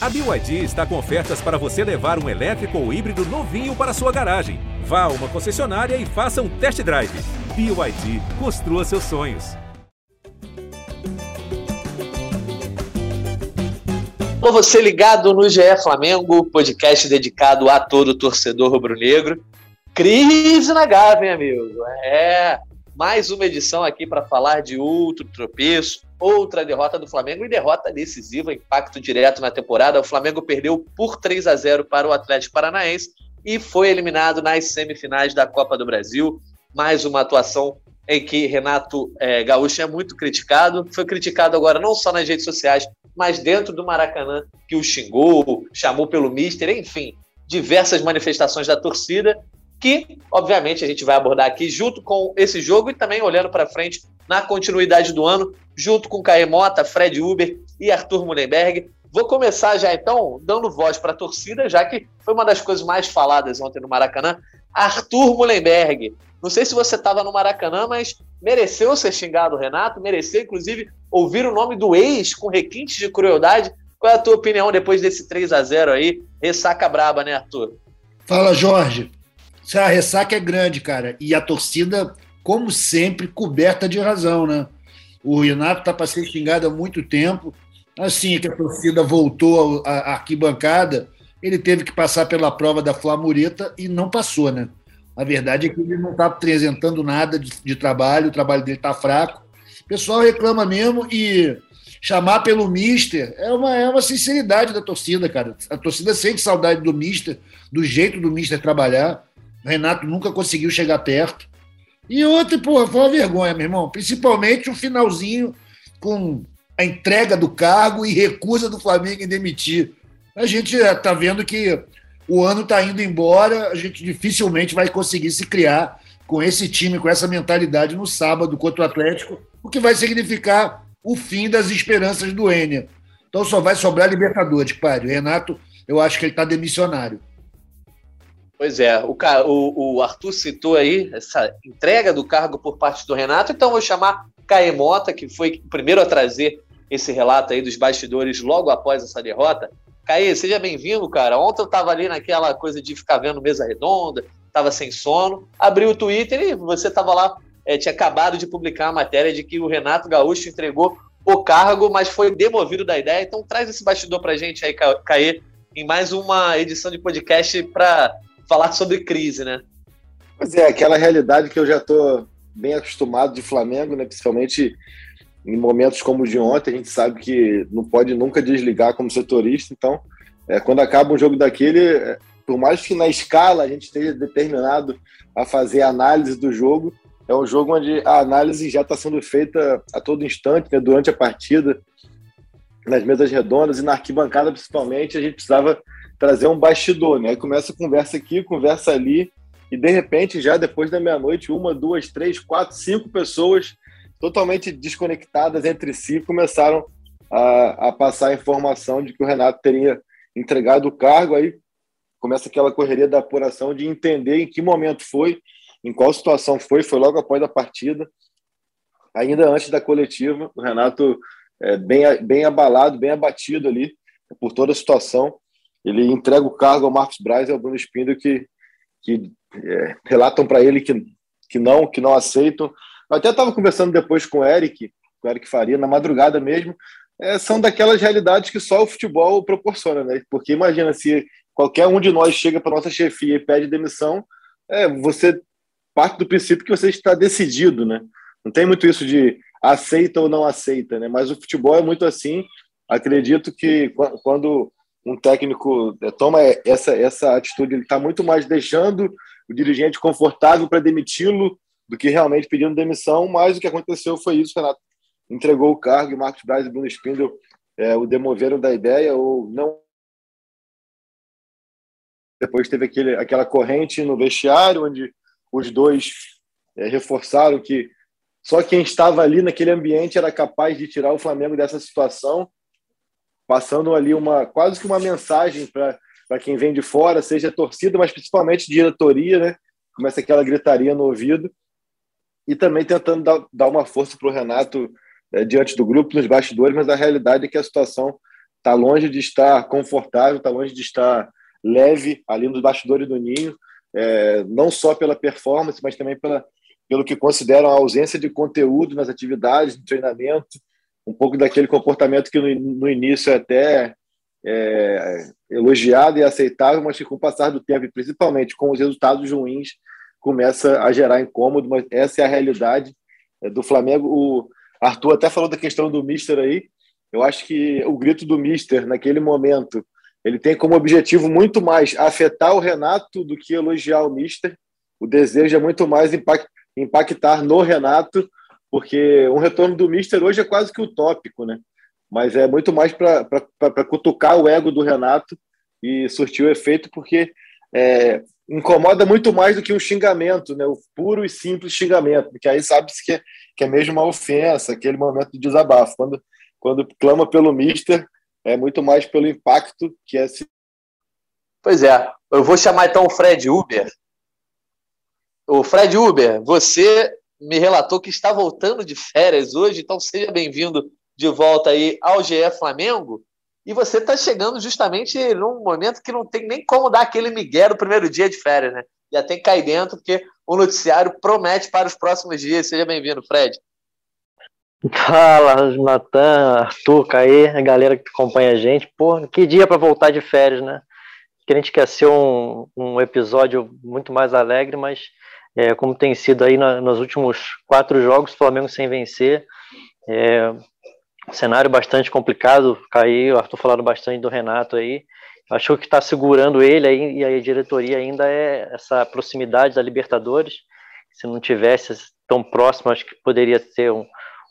A BYD está com ofertas para você levar um elétrico ou híbrido novinho para sua garagem. Vá a uma concessionária e faça um test drive. BYD, construa seus sonhos. Com você ligado no GE Flamengo, podcast dedicado a todo torcedor rubro-negro. Crise na Gávea, amigo. É, mais uma edição aqui para falar de outro tropeço, outra derrota do Flamengo e derrota decisiva, impacto direto na temporada. O Flamengo perdeu por 3 a 0 para o Atlético Paranaense e foi eliminado nas semifinais da Copa do Brasil. Mais uma atuação em que Renato é, Gaúcho é muito criticado. Foi criticado agora não só nas redes sociais, mas dentro do Maracanã, que o xingou, chamou pelo mister, enfim, diversas manifestações da torcida que, obviamente, a gente vai abordar aqui junto com esse jogo e também olhando para frente na continuidade do ano, junto com Caê Mota, Fred Uber e Arthur Mullenberg. Vou começar já então dando voz para a torcida, já que foi uma das coisas mais faladas ontem no Maracanã. Arthur Mullenberg, não sei se você estava no Maracanã, mas mereceu ser xingado, Renato, mereceu inclusive ouvir o nome do ex com requintes de crueldade. Qual é a tua opinião depois desse 3 a 0 aí? Ressaca braba, né, Arthur? Fala, Jorge. A ressaca é grande, cara. E a torcida, como sempre, coberta de razão, né? O Renato está para ser xingado há muito tempo. Assim que a torcida voltou à arquibancada, ele teve que passar pela prova da Flamureta e não passou, né? A verdade é que ele não está apresentando nada de, de, trabalho, o trabalho dele está fraco. O pessoal reclama mesmo e chamar pelo Mister é uma, é uma sinceridade da torcida, cara. A torcida sente saudade do Mister, do jeito do Mister trabalhar. Renato nunca conseguiu chegar perto. E outra, porra, foi uma vergonha, meu irmão. Principalmente o finalzinho com a entrega do cargo e recusa do Flamengo em demitir. A gente está vendo que o ano está indo embora, a gente dificilmente vai conseguir se criar com esse time, com essa mentalidade no sábado contra o Atlético, o que vai significar o fim das esperanças do Enia. Então só vai sobrar Libertadores, pai. O Renato, eu acho que ele está demissionário. Pois é, o, o, o, Arthur citou aí essa entrega do cargo por parte do Renato, então vou chamar Caemota, que foi o primeiro a trazer esse relato aí dos bastidores logo após essa derrota. Caê, seja bem-vindo, cara. Ontem eu estava ali naquela coisa de ficar vendo mesa redonda, estava sem sono, abri o Twitter e você estava lá, é, tinha acabado de publicar a matéria de que o Renato Gaúcho entregou o cargo, mas foi demovido da ideia. Então traz esse bastidor pra gente aí, Caê, em mais uma edição de podcast para falar sobre crise, né? Pois é, aquela realidade que eu já estou bem acostumado de Flamengo, né? Principalmente em momentos como o de ontem, a gente sabe que não pode nunca desligar como setorista, então é, quando acaba um jogo daquele, é, por mais que na escala a gente esteja determinado a fazer a análise do jogo, é um jogo onde a análise já está sendo feita a todo instante, né, durante a partida, nas mesas redondas e na arquibancada principalmente, a gente precisava trazer um bastidor, né? Começa a conversa aqui, conversa ali, e de repente, já depois da meia-noite, uma, duas, três, quatro, cinco pessoas totalmente desconectadas entre si começaram a, a passar a informação de que o Renato teria entregado o cargo. Aí começa aquela correria da apuração de entender em que momento foi, em qual situação foi, foi logo após a partida, ainda antes da coletiva. O Renato é, bem, bem abalado, bem abatido ali por toda a situação ele entrega o cargo ao Marcos Braz e ao Bruno Spindel que, que é, relatam para ele que, que não, que não aceitam. Eu até estava conversando depois com o Eric, com o Eric Faria, na madrugada mesmo, é, são daquelas realidades que só o futebol proporciona, né? Porque imagina se qualquer um de nós chega para nossa chefia e pede demissão, é, você parte do princípio que você está decidido, né? Não tem muito isso de aceita ou não aceita, né? Mas o futebol é muito assim. Acredito que quando um técnico é, toma essa, essa atitude, ele está muito mais deixando o dirigente confortável para demiti-lo do que realmente pedindo demissão, mas o que aconteceu foi isso, Renato. Entregou o cargo e Marcos Braz e Bruno Spindel é, o demoveram da ideia ou não. Depois teve aquele, aquela corrente no vestiário onde os dois é, reforçaram que só quem estava ali naquele ambiente era capaz de tirar o Flamengo dessa situação passando ali uma quase que uma mensagem para quem vem de fora, seja torcida, mas principalmente diretoria, né? Começa aquela gritaria no ouvido e também tentando dar, dar uma força para o Renato é, diante do grupo, nos bastidores, mas a realidade é que a situação está longe de estar confortável, está longe de estar leve ali nos bastidores do ninho, é, não só pela performance, mas também pela, pelo que consideram a ausência de conteúdo nas atividades, no treinamento, um pouco daquele comportamento que no, no início é até é, elogiado e aceitável, mas que com o passar do tempo, principalmente com os resultados ruins, começa a gerar incômodo, mas essa é a realidade é, do Flamengo. O Arthur até falou da questão do Mister aí, eu acho que o grito do Mister naquele momento, ele tem como objetivo muito mais afetar o Renato do que elogiar o Mister. O desejo é muito mais impactar no Renato, porque um retorno do Mister hoje é quase que utópico, né? Mas é muito mais para cutucar o ego do Renato e surtir o efeito, porque é, incomoda muito mais do que um xingamento, né? O puro e simples xingamento, porque aí sabe-se que, é, que é mesmo uma ofensa, aquele momento de desabafo. Quando, quando clama pelo Mister, é muito mais pelo impacto que é. Pois é, eu vou chamar então o Fred Uber. O Fred Uber, você me relatou que está voltando de férias hoje, então seja bem-vindo de volta aí ao GE Flamengo. E você está chegando justamente num momento que não tem nem como dar aquele migué no primeiro dia de férias, né? Já tem que cair dentro, porque o noticiário promete para os próximos dias. Seja bem-vindo, Fred. Fala, Natan, Arthur, Caê, a galera que acompanha a gente. Pô, que dia para voltar de férias, né? Que a gente quer ser um, um episódio muito mais alegre, mas é, como tem sido aí na, nos últimos quatro jogos, Flamengo sem vencer. É, cenário bastante complicado. O Arthur falando bastante do Renato aí. Acho que o que está segurando ele aí, e a diretoria ainda é essa proximidade da Libertadores. Se não tivesse tão próximo, acho que poderia ter um,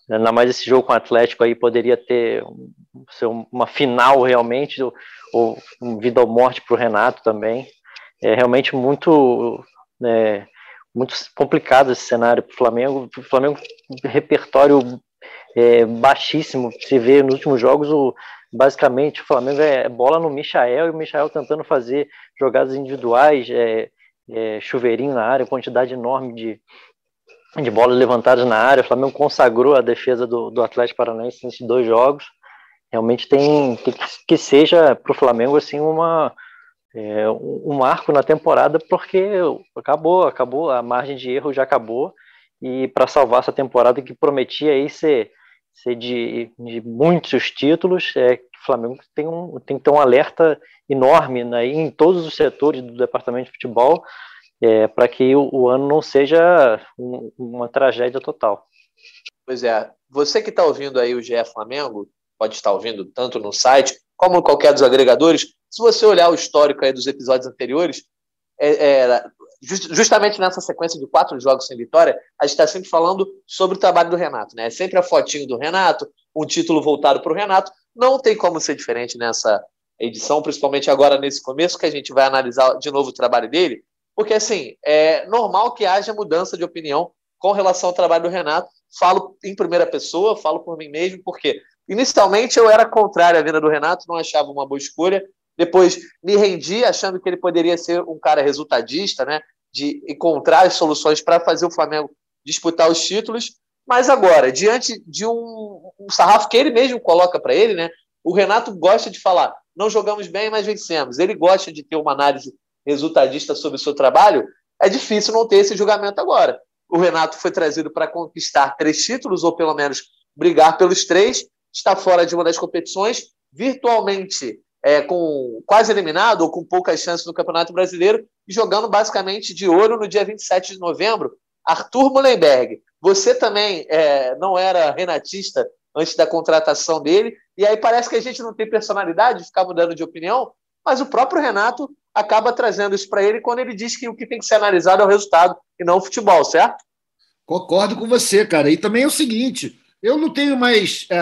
ainda mais esse jogo com o Atlético aí poderia ter ser uma final realmente, ou, vida ou morte para o Renato também. É realmente muito, é, muito complicado esse cenário para o Flamengo. O Flamengo repertório é, baixíssimo. Se vê nos últimos jogos, o, basicamente o Flamengo é bola no Michael e o Michael tentando fazer jogadas individuais, é, é, chuveirinho na área, quantidade enorme de, de bolas levantadas na área. O Flamengo consagrou a defesa do, do Atlético Paranaense nesses dois jogos. Realmente tem, que, que seja para o Flamengo assim uma é, um marco na temporada porque acabou, acabou a margem de erro já acabou e para salvar essa temporada que prometia aí ser, ser de, de muitos títulos, é o Flamengo tem, um, tem que ter um alerta enorme né, em todos os setores do departamento de futebol é, para que o, o, ano não seja um, uma tragédia total. Pois é, você que está ouvindo aí o GE Flamengo, pode estar ouvindo tanto no site como qualquer dos agregadores, se você olhar o histórico aí dos episódios anteriores, é, é, just, justamente nessa sequência de quatro jogos sem vitória, a gente está sempre falando sobre o trabalho do Renato, né? É sempre a fotinho do Renato, um título voltado para o Renato. Não tem como ser diferente nessa edição, principalmente agora nesse começo, que a gente vai analisar de novo o trabalho dele, porque, assim, é normal que haja mudança de opinião com relação ao trabalho do Renato. Falo em primeira pessoa, falo por mim mesmo, porque inicialmente eu era contrário à vinda do Renato, não achava uma boa escolha. Depois me rendi achando que ele poderia ser um cara resultadista, né? De encontrar as soluções para fazer o Flamengo disputar os títulos. Mas agora, diante de um, um sarrafo que ele mesmo coloca para ele, né? O Renato gosta de falar: não jogamos bem, mas vencemos. Ele gosta de ter uma análise resultadista sobre o seu trabalho, é difícil não ter esse julgamento agora. O Renato foi trazido para conquistar três títulos, ou pelo menos brigar pelos três, está fora de uma das competições, virtualmente é, com quase eliminado ou com poucas chances no Campeonato Brasileiro, e jogando basicamente de ouro no dia 27 de novembro. Arthur Mullenberg, você também é, não era renatista antes da contratação dele, e aí parece que a gente não tem personalidade de ficar mudando de opinião, mas o próprio Renato acaba trazendo isso para ele quando ele diz que o que tem que ser analisado é o resultado e não o futebol, certo? Concordo com você, cara. E também é o seguinte: eu não tenho mais é,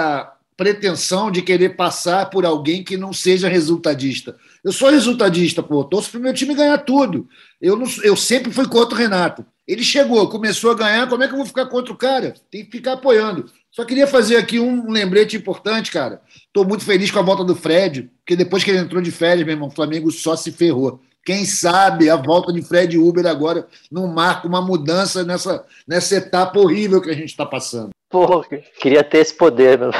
pretensão de querer passar por alguém que não seja resultadista. Eu sou resultadista, pô, torço para o meu time ganhar tudo. Eu, não, eu sempre fui contra o Renato. Ele chegou, começou a ganhar, como é que eu vou ficar contra o cara? Tem que ficar apoiando. Só queria fazer aqui um lembrete importante, cara. Estou muito feliz com a volta do Fred, porque depois que ele entrou de férias, meu irmão, o Flamengo só se ferrou. Quem sabe a volta de Fred Uber agora não marca uma mudança nessa, nessa etapa horrível que a gente está passando. Pô, queria ter esse poder. Meu.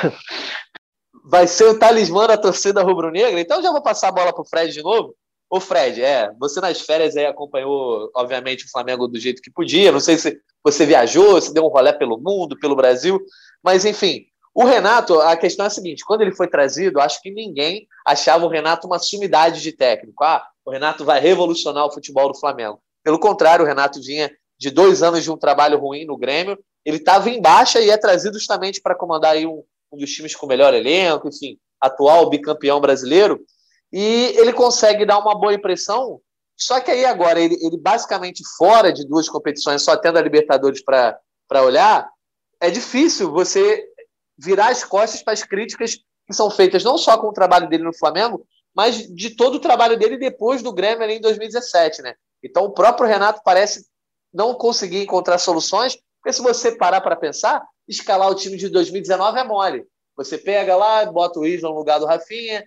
vai ser o talismã da torcida rubro-negra. Então já vou passar a bola para o Fred de novo. Ô Fred, é, você nas férias aí acompanhou, obviamente, o Flamengo do jeito que podia. Não sei se você viajou, se deu um rolé pelo mundo, pelo Brasil, mas enfim, o Renato, a questão é a seguinte: quando ele foi trazido, acho que ninguém achava o Renato uma sumidade de técnico. Ah, o Renato vai revolucionar o futebol do Flamengo. Pelo contrário, o Renato vinha de dois anos de um trabalho ruim no Grêmio. Ele estava em baixa e é trazido justamente para comandar aí um, um dos times com o melhor elenco, enfim, atual bicampeão brasileiro. E ele consegue dar uma boa impressão. Só que aí agora, ele, ele basicamente fora de duas competições, só tendo a Libertadores para olhar, é difícil você virar as costas para as críticas que são feitas não só com o trabalho dele no Flamengo, mas de todo o trabalho dele depois do Grêmio ali em 2017, né? Então o próprio Renato parece não conseguir encontrar soluções, porque se você parar para pensar, escalar o time de 2019 é mole. Você pega lá, bota o Isla no lugar do Rafinha,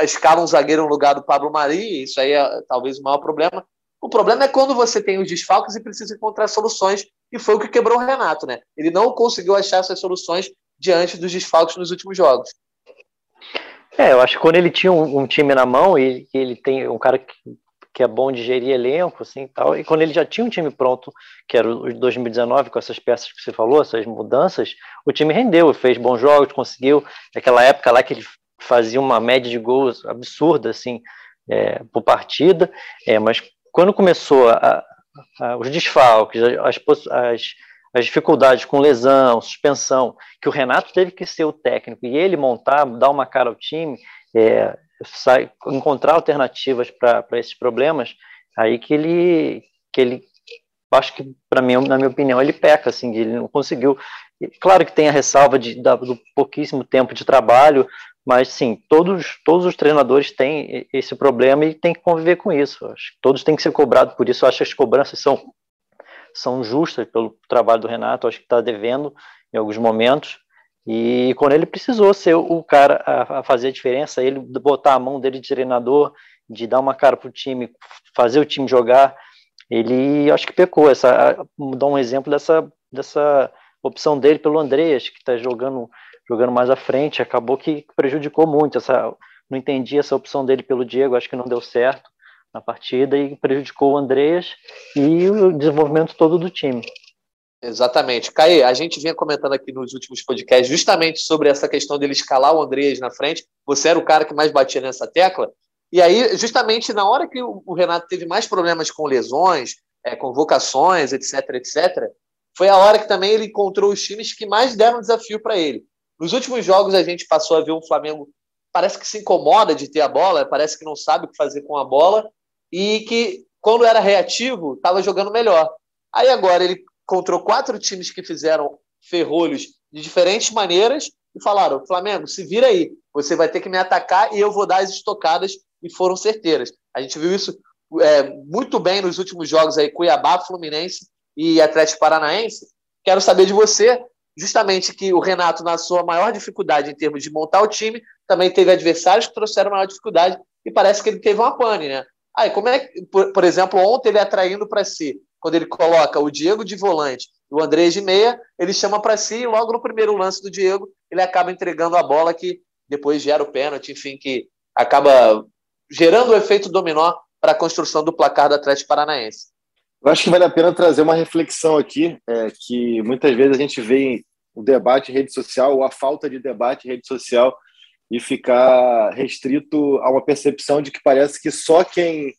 escala um zagueiro no lugar do Pablo Mari, isso aí é talvez o maior problema. O problema é quando você tem os desfalques e precisa encontrar soluções, e foi o que quebrou o Renato, né? Ele não conseguiu achar essas soluções diante dos desfalques nos últimos jogos. É, eu acho que quando ele tinha um, um time na mão e ele tem um cara que, que é bom de gerir elenco, assim, tal, e quando ele já tinha um time pronto, que era o de 2019, com essas peças que você falou, essas mudanças, o time rendeu, fez bons jogos, conseguiu, naquela época lá que ele fazia uma média de gols absurda, assim, é, por partida, é, mas quando começou a, a, os desfalques, as, as, as dificuldades com lesão, suspensão, que o Renato teve que ser o técnico e ele montar, dar uma cara ao time, é, sai, encontrar alternativas para esses problemas, aí que ele, que ele acho que, para mim, na minha opinião, ele peca, assim, ele não conseguiu. Claro que tem a ressalva de, da, do pouquíssimo tempo de trabalho, mas sim, todos, todos os treinadores têm esse problema e têm que conviver com isso. Acho que todos têm que ser cobrados por isso. Acho que as cobranças são são justas pelo trabalho do Renato, acho que está devendo em alguns momentos. E quando ele precisou ser o cara a, a, fazer a diferença, ele botar a mão dele de treinador, de dar uma cara para o time, fazer o time jogar, ele acho que pecou. Essa, dar um exemplo dessa, dessa opção dele pelo Andreas, que está jogando, jogando mais à frente, acabou que prejudicou muito. Essa, não entendi essa opção dele pelo Diego, acho que não deu certo na partida e prejudicou o Andreas e o desenvolvimento todo do time. Exatamente. Caí, a gente vinha comentando aqui nos últimos podcasts justamente sobre essa questão dele escalar o Andreas na frente. Você era o cara que mais batia nessa tecla. E aí, justamente na hora que o Renato teve mais problemas com lesões, é, convocações, etc, etc, foi a hora que também ele encontrou os times que mais deram desafio para ele. Nos últimos jogos, a gente passou a ver um Flamengo parece que se incomoda de ter a bola, parece que não sabe o que fazer com a bola, e que, quando era reativo, estava jogando melhor. Aí agora ele encontrou quatro times que fizeram ferrolhos de diferentes maneiras e falaram: Flamengo, se vira aí, você vai ter que me atacar e eu vou dar as estocadas, e foram certeiras. A gente viu isso é, muito bem nos últimos jogos aí, Cuiabá, Fluminense e Atlético Paranaense. Quero saber de você, justamente que o Renato, na sua maior dificuldade em termos de montar o time, também teve adversários que trouxeram maior dificuldade e parece que ele teve uma pane, né? Aí, como é que, por, por exemplo, ontem ele atraindo para si, quando ele coloca o Diego de volante e o André de meia, ele chama para si e logo no primeiro lance do Diego, ele acaba entregando a bola que depois gera o pênalti, enfim, que acaba gerando o efeito dominó para a construção do placar do Atlético Paranaense. Eu acho que vale a pena trazer uma reflexão aqui, é, que muitas vezes a gente vê o debate em rede social ou a falta de debate em rede social e ficar restrito a uma percepção de que parece que só quem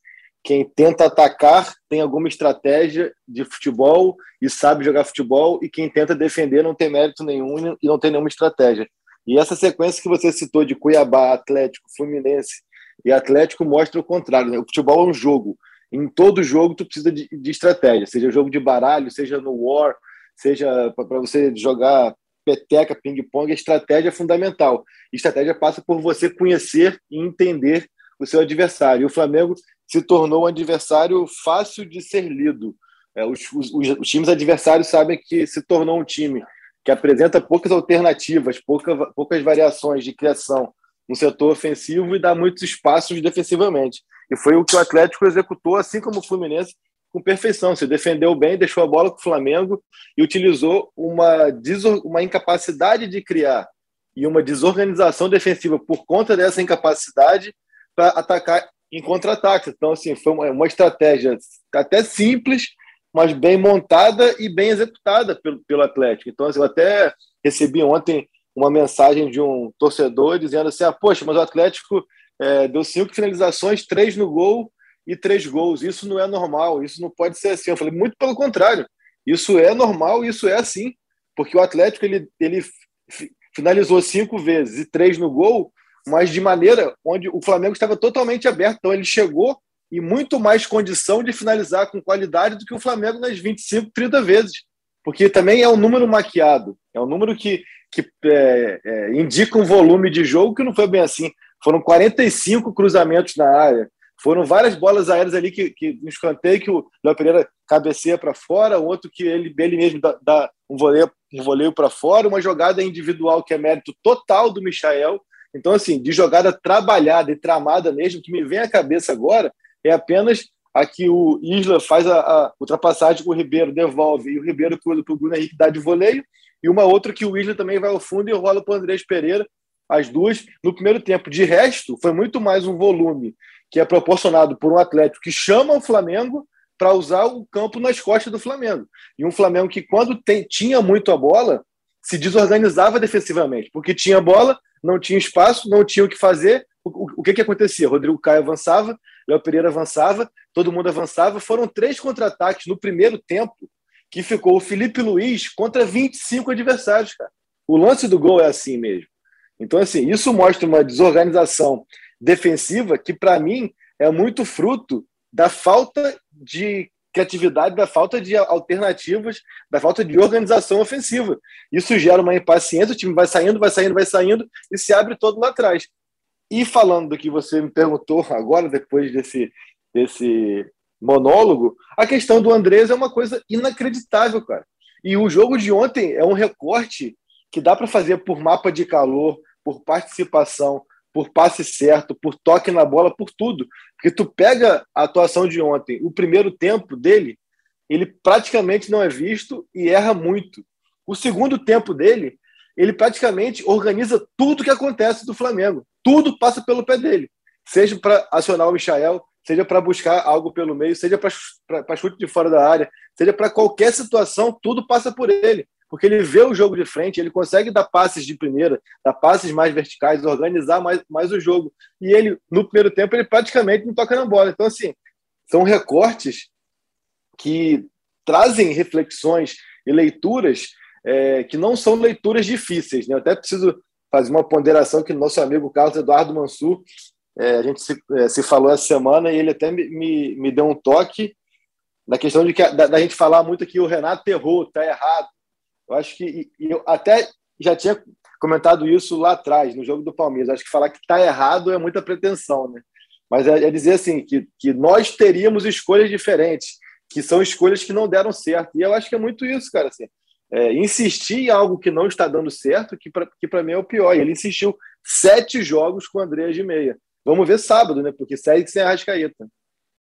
quem tenta atacar tem alguma estratégia de futebol e sabe jogar futebol e quem tenta defender não tem mérito nenhum e não tem nenhuma estratégia. E essa sequência que você citou de Cuiabá, Atlético, Fluminense e Atlético mostra o contrário. Né? O futebol é um jogo. Em todo jogo tu precisa de, de estratégia, seja jogo de baralho, seja no War, seja para você jogar peteca, ping-pong, a estratégia é fundamental. Estratégia passa por você conhecer e entender o seu adversário. E o Flamengo se tornou um adversário fácil de ser lido. É, os, os, os, times adversários sabem que se tornou um time que apresenta poucas alternativas, pouca, poucas variações de criação no setor ofensivo e dá muitos espaços defensivamente. E foi o que o Atlético executou, assim como o Fluminense, com perfeição. Se defendeu bem, deixou a bola com o Flamengo e utilizou uma, uma incapacidade de criar e uma desorganização defensiva por conta dessa incapacidade para atacar em contra-ataque. Então, assim, foi uma, uma, estratégia até simples, mas bem montada e bem executada pelo, pelo Atlético. Então, assim, eu até recebi ontem uma mensagem de um torcedor dizendo assim: ah, poxa, mas o Atlético é, deu cinco finalizações, três no gol e três gols. Isso não é normal, isso não pode ser assim. Eu falei, muito pelo contrário, isso é normal, isso é assim, porque o Atlético ele, ele finalizou cinco vezes e três no gol, mas de maneira onde o Flamengo estava totalmente aberto. Então ele chegou em muito mais condição de finalizar com qualidade do que o Flamengo nas 25, 30 vezes. Porque também é um número maquiado, é um número que, que é, é, indica um volume de jogo que não foi bem assim. Foram 45 cruzamentos na área, foram várias bolas aéreas ali que, que no escanteio que o Léo Pereira cabeceia para fora, outro que ele, ele mesmo dá, dá um voleio, um voleio para fora, uma jogada individual que é mérito total do Michael. Então, assim, de jogada trabalhada e tramada mesmo, que me vem à cabeça agora é apenas a que o Isla faz a, a ultrapassagem com o Ribeiro, devolve, e o Ribeiro para o Bruno Henrique dá de voleio, e uma outra que o Isla também vai ao fundo e rola para o Andrés Pereira, as duas no primeiro tempo. De resto, foi muito mais um volume que é proporcionado por um Atlético que chama o Flamengo para usar o campo nas costas do Flamengo. E um Flamengo que, quando tem, tinha muito a bola, se desorganizava defensivamente, porque tinha bola, não tinha espaço, não tinha o que fazer. O, o, o que, que acontecia? Rodrigo Caio avançava, Léo Pereira avançava, todo mundo avançava. Foram três contra-ataques no primeiro tempo que ficou o Felipe Luiz contra 25 adversários, cara. O lance do gol é assim mesmo. Então, assim, isso mostra uma desorganização defensiva que, para mim, é muito fruto da falta de criatividade, da falta de alternativas, da falta de organização ofensiva. Isso gera uma impaciência, o time vai saindo, vai saindo, vai saindo e se abre todo lá atrás. E falando do que você me perguntou agora, depois desse, desse monólogo, a questão do Andrés é uma coisa inacreditável, cara. E o jogo de ontem é um recorte que dá para fazer por mapa de calor, por participação, por passe certo, por toque na bola, por tudo. Porque tu pega a atuação de ontem, o primeiro tempo dele, ele praticamente não é visto e erra muito. O segundo tempo dele, ele praticamente organiza tudo que acontece do Flamengo. Tudo passa pelo pé dele. Seja para acionar o Michael, seja para buscar algo pelo meio, seja para chute de fora da área, seja para qualquer situação, tudo passa por ele porque ele vê o jogo de frente, ele consegue dar passes de primeira, dar passes mais verticais, organizar mais, mais o jogo. E ele, no primeiro tempo, ele praticamente não toca na bola. Então, assim, são recortes que trazem reflexões e leituras é, que não são leituras difíceis. Né? Eu até preciso fazer uma ponderação que nosso amigo Carlos Eduardo Mansur, é, a gente se, é, se, falou essa semana e ele até me, me, me deu um toque na questão de que, da, da gente falar muito que o Renato errou, está errado. Eu acho que eu até já tinha comentado isso lá atrás, no jogo do Palmeiras. Acho que falar que está errado é muita pretensão, né? Mas é, é, dizer assim que, que nós teríamos escolhas diferentes, que são escolhas que não deram certo. E eu acho que é muito isso, cara. Assim, é, insistir em algo que não está dando certo, que para que mim é o pior. Ele insistiu sete jogos com o André de meia. Vamos ver sábado, né? Porque segue sem a Rascaeta.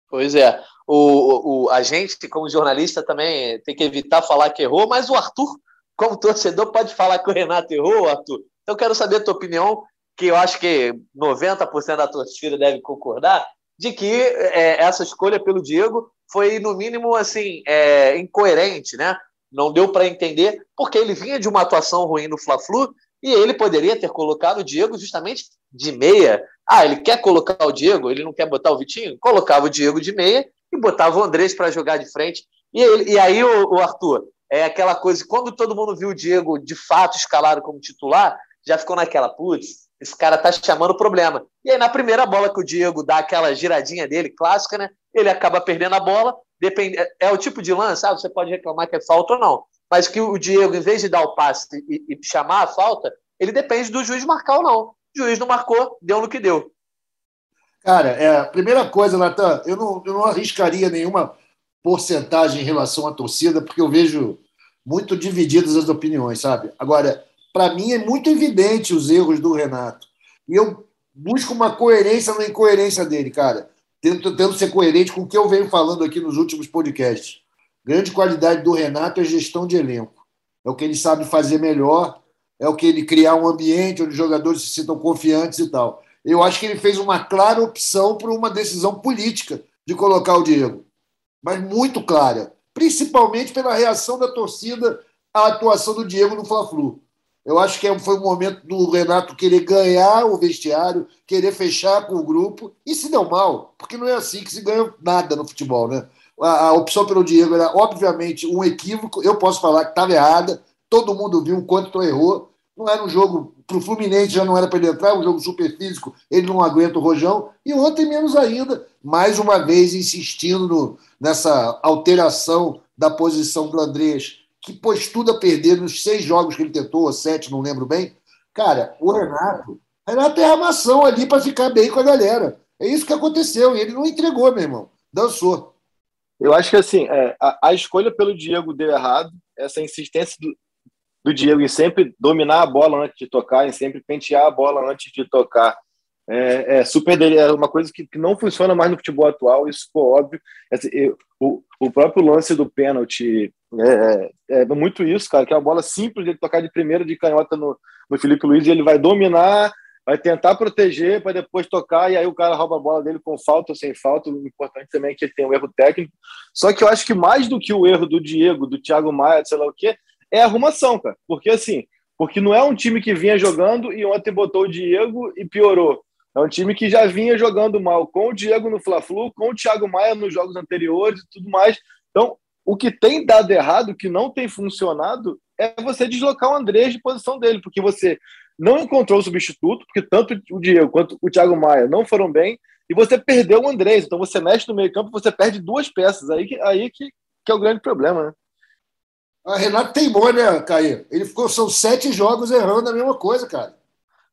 Pois é. O, o, a gente, como jornalista, também tem que evitar falar que errou, mas o Arthur como torcedor, pode falar que o Renato errou, Arthur. Então, eu quero saber a tua opinião, que eu acho que 90% da torcida deve concordar, de que é, essa escolha pelo Diego foi, no mínimo, assim, é, incoerente, né? Não deu para entender, porque ele vinha de uma atuação ruim no Fla-Flu e ele poderia ter colocado o Diego justamente de meia. Ah, ele quer colocar o Diego, ele não quer botar o Vitinho? Colocava o Diego de meia e botava o Andrés para jogar de frente. E, ele, e aí, o, o Arthur, é aquela coisa, quando todo mundo viu o Diego de fato escalado como titular, já ficou naquela, putz, esse cara tá chamando problema. E aí, na primeira bola que o Diego dá aquela giradinha dele, clássica, né? Ele acaba perdendo a bola. Depende, é, é o tipo de lance, sabe? Você pode reclamar que é falta ou não. Mas que o Diego, em vez de dar o passe e, e chamar a falta, ele depende do juiz marcar ou não. O juiz não marcou, deu no que deu. Cara, é, primeira coisa, Natan, eu não, eu não arriscaria nenhuma porcentagem em relação à torcida, porque eu vejo muito divididas as opiniões, sabe? Agora, para mim é muito evidente os erros do Renato. E eu busco uma coerência na incoerência dele, cara. Tento ser coerente com o que eu venho falando aqui nos últimos podcasts. Grande qualidade do Renato é gestão de elenco. É o que ele sabe fazer melhor. é o que ele criar um ambiente onde os jogadores se sintam confiantes e tal. Eu acho que ele fez uma clara opção por uma decisão política de colocar o Diego, mas muito clara, principalmente pela reação da torcida à atuação do Diego no Fla-Flu. Eu acho que é, foi o momento do Renato querer ganhar o vestiário, querer fechar com o grupo, e se deu mal, porque não é assim que se ganha nada no futebol, né? A, a opção pelo Diego era, obviamente, um equívoco. Eu posso falar que estava errada, todo mundo viu o quanto errou. Não era um jogo, para o Fluminense já não era para ele entrar, um jogo super físico, ele não aguenta o rojão. E ontem, menos ainda, mais uma vez insistindo no, nessa alteração da posição do Andrés que pôs tudo a perder nos seis jogos que ele tentou, ou sete, não lembro bem. Cara, o Renato, Renato é armação ali para ficar bem com a galera. É isso que aconteceu. E ele não entregou, meu irmão. Dançou. Eu acho que assim, é, a, a, escolha pelo Diego deu errado. Essa insistência do, do Diego em sempre dominar a bola antes de tocar, em sempre pentear a bola antes de tocar. É, é super é uma coisa que, que, não funciona mais no futebol atual, isso ficou óbvio. Eu, o, o próprio lance do pênalti é, é, é, muito isso, cara, que é uma bola simples de tocar de primeira de canhota no, no Felipe Luiz e ele vai dominar, vai tentar proteger para depois tocar e aí o cara rouba a bola dele com falta ou sem falta. O importante também é que ele tem um erro técnico. Só que eu acho que mais do que o erro do Diego, do Thiago Maia, sei lá o quê, é arrumação, cara. Porque assim, porque não é um time que vinha jogando e ontem botou o Diego e piorou. É um time que já vinha jogando mal com o Diego no Fla-Flu, com o Thiago Maia nos jogos anteriores e tudo mais. Então, o que tem dado errado, que não tem funcionado, é você deslocar o Andrés de posição dele, porque você não encontrou o substituto, porque tanto o Diego quanto o Thiago Maia não foram bem, e você perdeu o Andrés. Então você mexe no meio campo, você perde duas peças. Aí, aí que, que é o grande problema, né? A Renato teimou, né, Caio? Ele ficou, são sete jogos errando a mesma coisa, cara.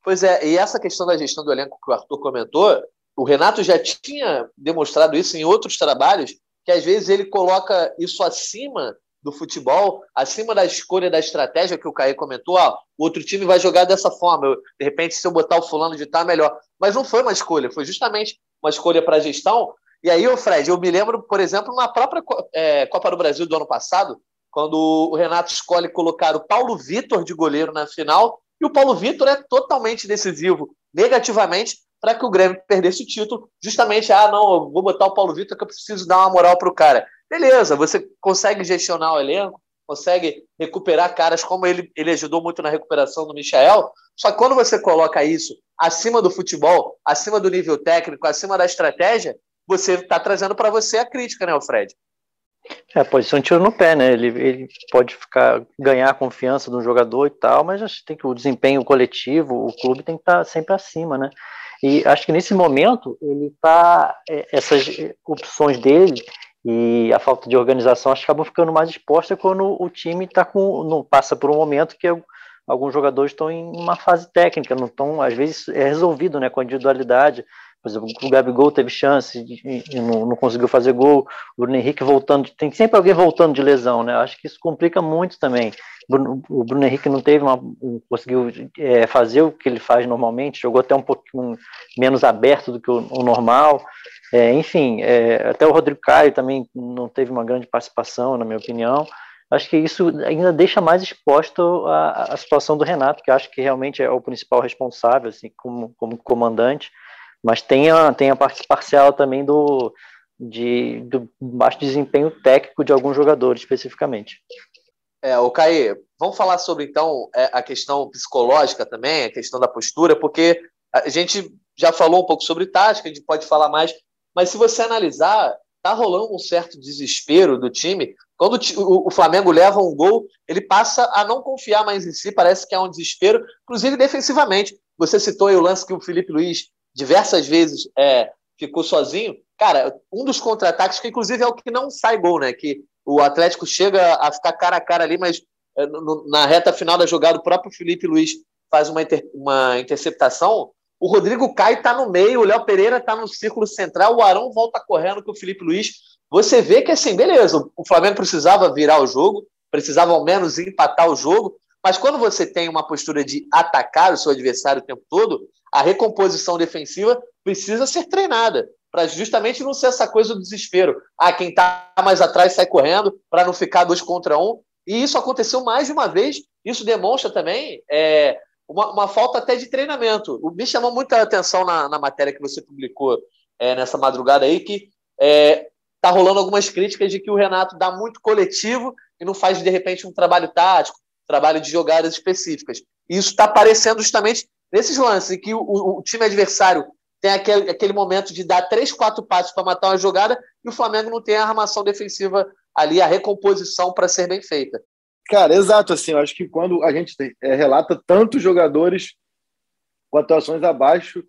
Pois é, e essa questão da gestão do elenco que o Arthur comentou, o Renato já tinha demonstrado isso em outros trabalhos, que às vezes ele coloca isso acima do futebol, acima da escolha da estratégia que o Caio comentou, o outro time vai jogar dessa forma, eu, de repente se eu botar o fulano de tá melhor. Mas não foi uma escolha, foi justamente uma escolha para a gestão. E aí, o Fred, eu me lembro, por exemplo, na própria é, Copa do Brasil do ano passado, quando o Renato escolhe colocar o Paulo Vitor de goleiro na final e o Paulo Vitor é totalmente decisivo, negativamente, para que o Grêmio perdesse o título. Justamente, ah, não, vou botar o Paulo Vitor que eu preciso dar uma moral para o cara. Beleza, você consegue gestionar o elenco, consegue recuperar caras, como ele, ele ajudou muito na recuperação do Michael. Só que quando você coloca isso acima do futebol, acima do nível técnico, acima da estratégia, você está trazendo para você a crítica, né, Fred? É, pode ser um tiro no pé, né? Ele, ele pode ficar ganhar a confiança do jogador e tal, mas acho que tem que o desempenho coletivo, o clube tem que estar tá sempre acima, né? E acho que nesse momento ele tá é, essas opções dele e a falta de organização acho que acabam ficando mais exposta quando o time tá com não passa por um momento que alguns jogadores estão em uma fase técnica, não estão às vezes é resolvido, né, com a individualidade por exemplo, o Gabigol teve chance e, não, não, conseguiu fazer gol. O Bruno Henrique voltando, tem sempre alguém voltando de lesão, né? Acho que isso complica muito também. O Bruno Henrique não teve uma, conseguiu é, fazer o que ele faz normalmente, jogou até um pouquinho menos aberto do que o, o normal. É, enfim, é, até o Rodrigo Caio também não teve uma grande participação, na minha opinião. Acho que isso ainda deixa mais exposto a, a situação do Renato, que acho que realmente é o principal responsável, assim, como, como comandante mas tem a, tem a parte parcial também do, de, do baixo desempenho técnico de alguns jogadores, especificamente. É, o Caí, vamos falar sobre então é, a questão psicológica também, a questão da postura, porque a gente já falou um pouco sobre tática, a gente pode falar mais, mas se você analisar, tá rolando um certo desespero do time. Quando o Flamengo leva um gol, ele passa a não confiar mais em si, parece que é um desespero, inclusive defensivamente. Você citou aí o lance que o Felipe Luiz diversas vezes é, ficou sozinho. Cara, um dos contra-ataques, que inclusive é o que não sai gol, né? Que o Atlético chega a ficar cara a cara ali, mas é, na reta final da jogada, o próprio Felipe Luiz faz uma, inter, uma interceptação. O Rodrigo cai, tá no meio, o Léo Pereira tá no círculo central, o Arão volta correndo com o Felipe Luiz. Você vê que assim, beleza, o Flamengo precisava virar o jogo, precisava ao menos empatar o jogo, mas quando você tem uma postura de atacar o seu adversário o tempo todo, a recomposição defensiva precisa ser treinada, para justamente não ser essa coisa do desespero. Ah, quem está mais atrás sai correndo para não ficar dois contra um. E isso aconteceu mais de uma vez. Isso demonstra também é, uma, uma, falta até de treinamento. Me chamou muita atenção na, na matéria que você publicou é, nessa madrugada aí, que é, tá rolando algumas críticas de que o Renato dá muito coletivo e não faz, de repente, um trabalho tático, trabalho de jogadas específicas. E isso está aparecendo justamente nesses lances, em que o, o, time adversário tem aquele, aquele momento de dar três, quatro passos para matar uma jogada e o Flamengo não tem a armação defensiva ali, a recomposição para ser bem feita. Cara, exato. Assim, eu acho que quando a gente é, relata tantos jogadores com atuações abaixo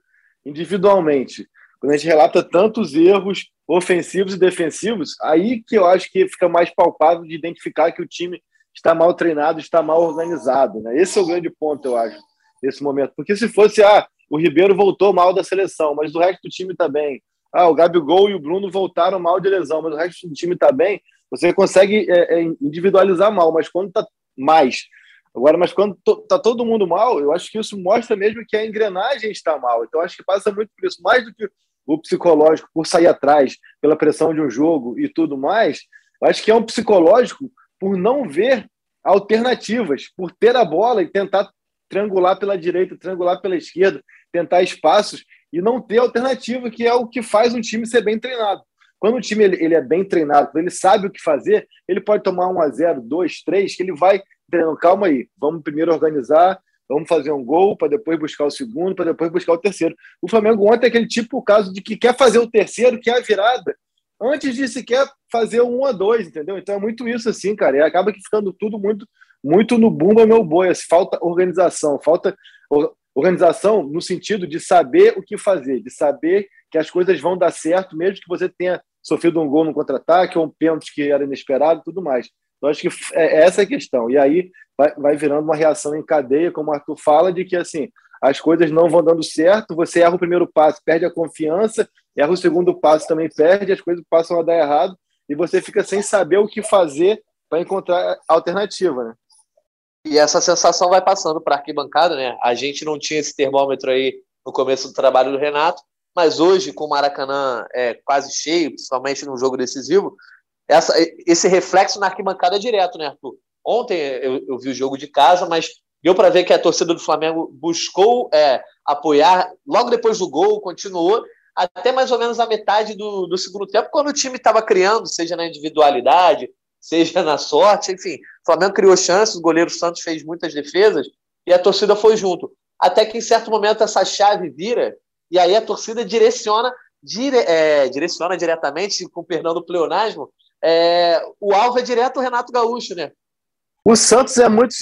individualmente, quando a gente relata tantos erros ofensivos e defensivos, aí que eu acho que fica mais palpável de identificar que o time está mal treinado, está mal organizado. Né? Esse é o grande ponto, eu acho, nesse momento. Porque se fosse, ah, o Ribeiro voltou mal da seleção, mas o resto do time está bem. Ah, o Gabigol e o Bruno voltaram mal de lesão, mas o resto do time está bem. Você consegue é, é, individualizar mal, mas quando está mais. Agora, mas quando está todo mundo mal, eu acho que isso mostra mesmo que a engrenagem está mal. Então, acho que passa muito por isso. Mais do que o psicológico por sair atrás, pela pressão de um jogo e tudo mais, acho que é um psicológico por não ver alternativas, por ter a bola e tentar triangular pela direita, triangular pela esquerda, tentar espaços e não ter alternativa, que é o que faz um time ser bem treinado. Quando o time ele, ele é bem treinado, ele sabe o que fazer, ele pode tomar um a 0, 2, 3, que ele vai dizendo, calma aí, vamos primeiro organizar, vamos fazer um gol para depois buscar o segundo, para depois buscar o terceiro. O Flamengo ontem é aquele tipo caso de que quer fazer o terceiro, que é a virada, antes de sequer fazer um a dois, entendeu? Então é muito isso assim, cara. E acaba que ficando tudo muito muito no bumba meu boi. Assim, falta organização, falta organização no sentido de saber o que fazer, de saber que as coisas vão dar certo, mesmo que você tenha sofrido um gol no contra-ataque ou um pênalti que era inesperado, tudo mais. Então acho que é, é essa a questão. E aí vai, vai virando uma reação em cadeia, como o Arthur fala, de que assim as coisas não vão dando certo, você erra o primeiro passo, perde a confiança, erra o segundo passo, também perde, as coisas passam a dar errado e você fica sem saber o que fazer para encontrar alternativa, né? E essa sensação vai passando para a arquibancada, né? A gente não tinha esse termômetro aí no começo do trabalho do Renato, mas hoje, com o Maracanã é, quase cheio, principalmente num jogo decisivo, essa, esse reflexo na arquibancada é direto, né, Arthur? Ontem eu, eu vi o jogo de casa, mas deu para ver que a torcida do Flamengo buscou é, apoiar logo depois do gol, continuou até mais ou menos a metade do, do segundo tempo, quando o time estava criando, seja na individualidade, seja na sorte, enfim. O Flamengo criou chances, o goleiro Santos fez muitas defesas e a torcida foi junto. Até que em certo momento essa chave vira e aí a torcida direciona, dire, é, direciona diretamente, com perdão do pleonasmo, é, o alvo é direto o Renato Gaúcho, né? O Santos é muito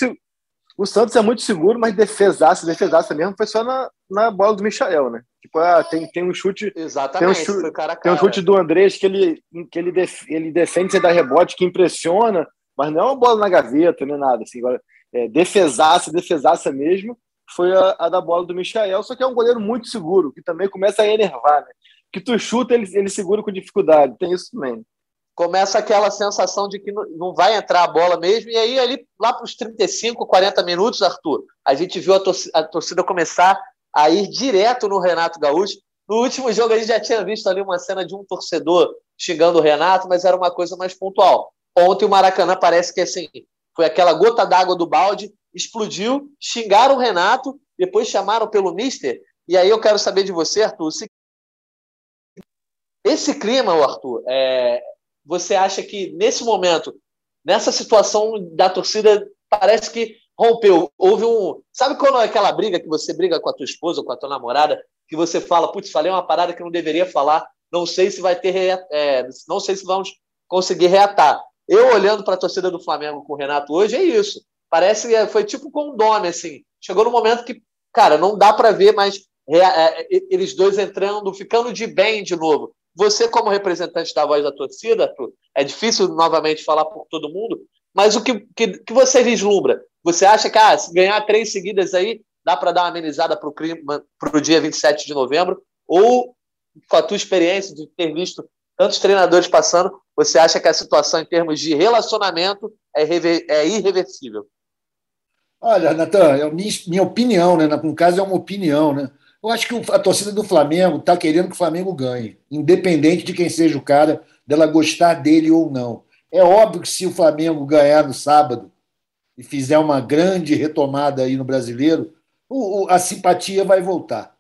o Santos é muito seguro, mas defesaça, defesaça mesmo foi só na, na bola do Michael, né? Tipo, ah, tem, tem um chute. Exatamente, tem um chute, cara, cara. Tem um chute do Andrés que ele, que ele, def, ele defende sem dar rebote, que impressiona, mas não é uma bola na gaveta, nem nada. Assim, agora, é, defesaça, defesaça mesmo, foi a, a, da bola do Michael, só que é um goleiro muito seguro, que também começa a enervar, né? Que tu chuta, ele, ele segura com dificuldade. Tem isso também começa aquela sensação de que não vai entrar a bola mesmo. E aí, ali, lá para os 35, 40 minutos, Arthur, a gente viu a torcida, a torcida, começar a ir direto no Renato Gaúcho. No último jogo, a gente já tinha visto ali uma cena de um torcedor xingando o Renato, mas era uma coisa mais pontual. Ontem o Maracanã parece que assim, foi aquela gota d'água do balde, explodiu, xingaram o Renato, depois chamaram pelo Mister. E aí eu quero saber de você, Arthur, se esse clima, Arthur, é, você acha que nesse momento, nessa situação da torcida, parece que rompeu? Houve um. Sabe quando é aquela briga que você briga com a tua esposa ou com a tua namorada, que você fala, putz, falei uma parada que não deveria falar, não sei se vai ter. É, não sei se vamos conseguir reatar. Eu olhando para a torcida do Flamengo com o Renato hoje, é isso. Parece que foi tipo com o Dome, assim. Chegou no momento que, cara, não dá para ver mais é, eles dois entrando, ficando de bem de novo. Você, como representante da voz da torcida, é difícil novamente falar por todo mundo, mas o que, que, que você vislumbra? Você acha que ah, se ganhar três seguidas aí, dá para dar uma amenizada para o dia 27 de novembro? Ou, com a tua experiência de ter visto tantos treinadores passando, você acha que a situação em termos de relacionamento é, é irreversível? Olha, Natan, é minha, minha opinião, né? No caso, é uma opinião, né? Eu acho que a torcida do Flamengo está querendo que o Flamengo ganhe, independente de quem seja o cara, dela gostar dele ou não. É óbvio que se o Flamengo ganhar no sábado e fizer uma grande retomada aí no brasileiro, a simpatia vai voltar.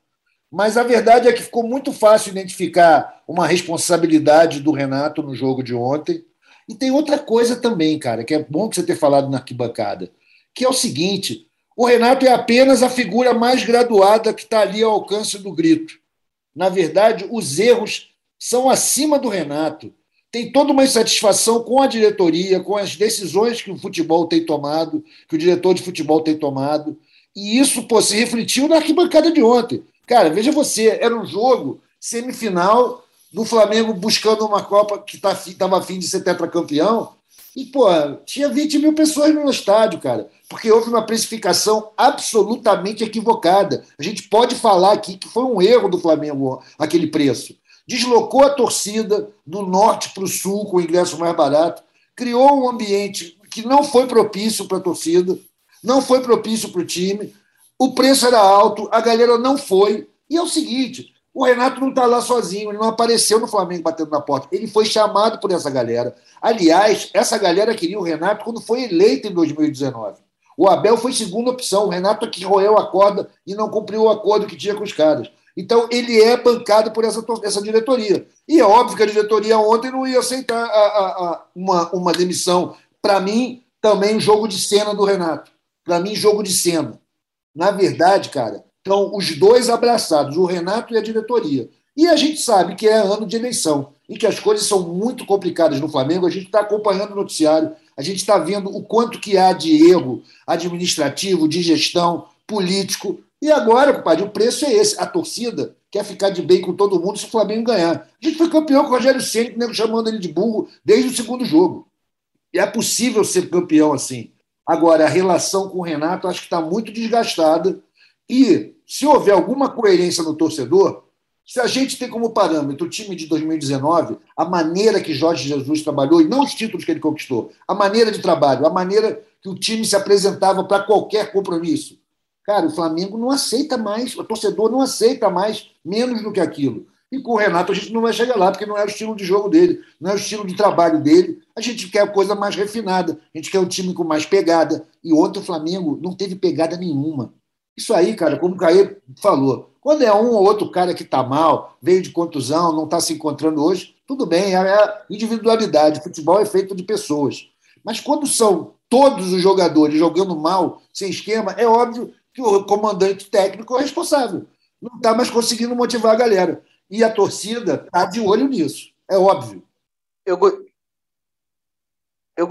Mas a verdade é que ficou muito fácil identificar uma responsabilidade do Renato no jogo de ontem. E tem outra coisa também, cara, que é bom que você ter falado na arquibancada, que é o seguinte: o Renato é apenas a figura mais graduada que está ali ao alcance do grito. Na verdade, os erros são acima do Renato. Tem toda uma insatisfação com a diretoria, com as decisões que o futebol tem tomado, que o diretor de futebol tem tomado. E isso pô, se refletiu na arquibancada de ontem. Cara, veja você, era um jogo semifinal do Flamengo buscando uma Copa que estava tá, afim de ser tetracampeão. E, pô, tinha 20 mil pessoas no estádio, cara, porque houve uma precificação absolutamente equivocada. A gente pode falar aqui que foi um erro do Flamengo aquele preço. Deslocou a torcida do norte para o sul com o ingresso mais barato, criou um ambiente que não foi propício para a torcida, não foi propício para o time, o preço era alto, a galera não foi. E é o seguinte: o Renato não está lá sozinho, ele não apareceu no Flamengo batendo na porta. Ele foi chamado por essa galera. Aliás, essa galera queria o Renato quando foi eleito em 2019. O Abel foi segunda opção, o Renato que roeu a corda e não cumpriu o acordo que tinha com os caras. Então, ele é bancado por essa, essa diretoria. E é óbvio que a diretoria ontem não ia aceitar a, a, a uma, uma demissão. Para mim, também jogo de cena do Renato. Para mim, jogo de cena. Na verdade, cara, estão os dois abraçados, o Renato e a diretoria. E a gente sabe que é ano de eleição e que as coisas são muito complicadas no Flamengo. A gente está acompanhando o noticiário, a gente está vendo o quanto que há de erro administrativo, de gestão, político. E agora, compadre, o preço é esse. A torcida quer ficar de bem com todo mundo se o Flamengo ganhar. A gente foi campeão com o Rogério Ceni, chamando ele de burro desde o segundo jogo. E é possível ser campeão assim. Agora, a relação com o Renato acho que está muito desgastada. E se houver alguma coerência no torcedor, se a gente tem como parâmetro o time de 2019, a maneira que Jorge Jesus trabalhou, e não os títulos que ele conquistou, a maneira de trabalho, a maneira que o time se apresentava para qualquer compromisso. Cara, o Flamengo não aceita mais, o torcedor não aceita mais menos do que aquilo. E com o Renato a gente não vai chegar lá, porque não é o estilo de jogo dele, não é o estilo de trabalho dele. A gente quer coisa mais refinada, a gente quer um time com mais pegada. E ontem o Flamengo não teve pegada nenhuma. Isso aí, cara, como o Caê falou, quando é um ou outro cara que está mal, veio de contusão, não está se encontrando hoje, tudo bem, é individualidade. Futebol é feito de pessoas. Mas quando são todos os jogadores jogando mal, sem esquema, é óbvio que o comandante técnico é responsável. Não está mais conseguindo motivar a galera. E a torcida está de olho nisso, é óbvio. Eu, go... eu,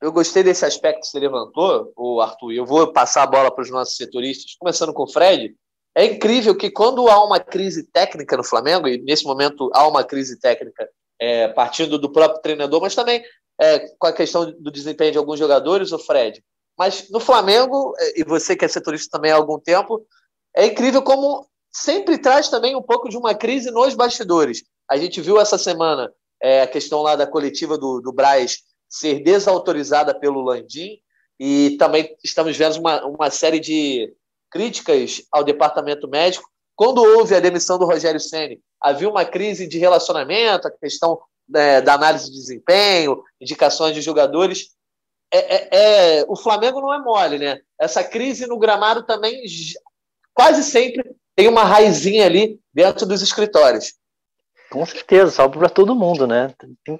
eu gostei desse aspecto que você levantou, o Arthur, e eu vou passar a bola para os nossos setoristas, começando com o Fred. É incrível que quando há uma crise técnica no Flamengo, e nesse momento há uma crise técnica é, partindo do próprio treinador, mas também é, com a questão do desempenho de alguns jogadores, o Fred. Mas no Flamengo, é, e você que é setorista também há algum tempo, é incrível como sempre traz também um pouco de uma crise nos bastidores. A gente viu essa semana é, a questão lá da coletiva do, do Braz ser desautorizada pelo Landim, e também estamos vendo uma, uma série de críticas ao departamento médico. Quando houve a demissão do Rogério Ceni, havia uma crise de relacionamento, a questão é, da análise de desempenho, indicações de jogadores. É, é, é, o Flamengo não é mole, né? Essa crise no gramado também quase sempre tem uma raizinha ali dentro dos escritórios. Com certeza, salvo para todo mundo, né?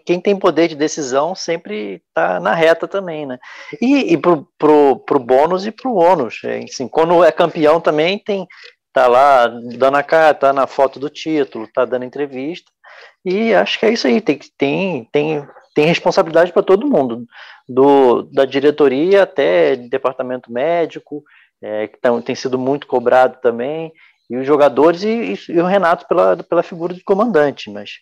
Quem tem poder de decisão sempre está na reta também, né? E, e pro, pro, pro bônus e pro ônus. Assim, quando é campeão também tem tá lá dando a cara, tá na foto do título, tá dando entrevista. E acho que é isso aí, tem tem tem, tem responsabilidade para todo mundo, do da diretoria até departamento médico, é, que tem sido muito cobrado também e os jogadores e, e, e, o Renato pela, pela figura de comandante, mas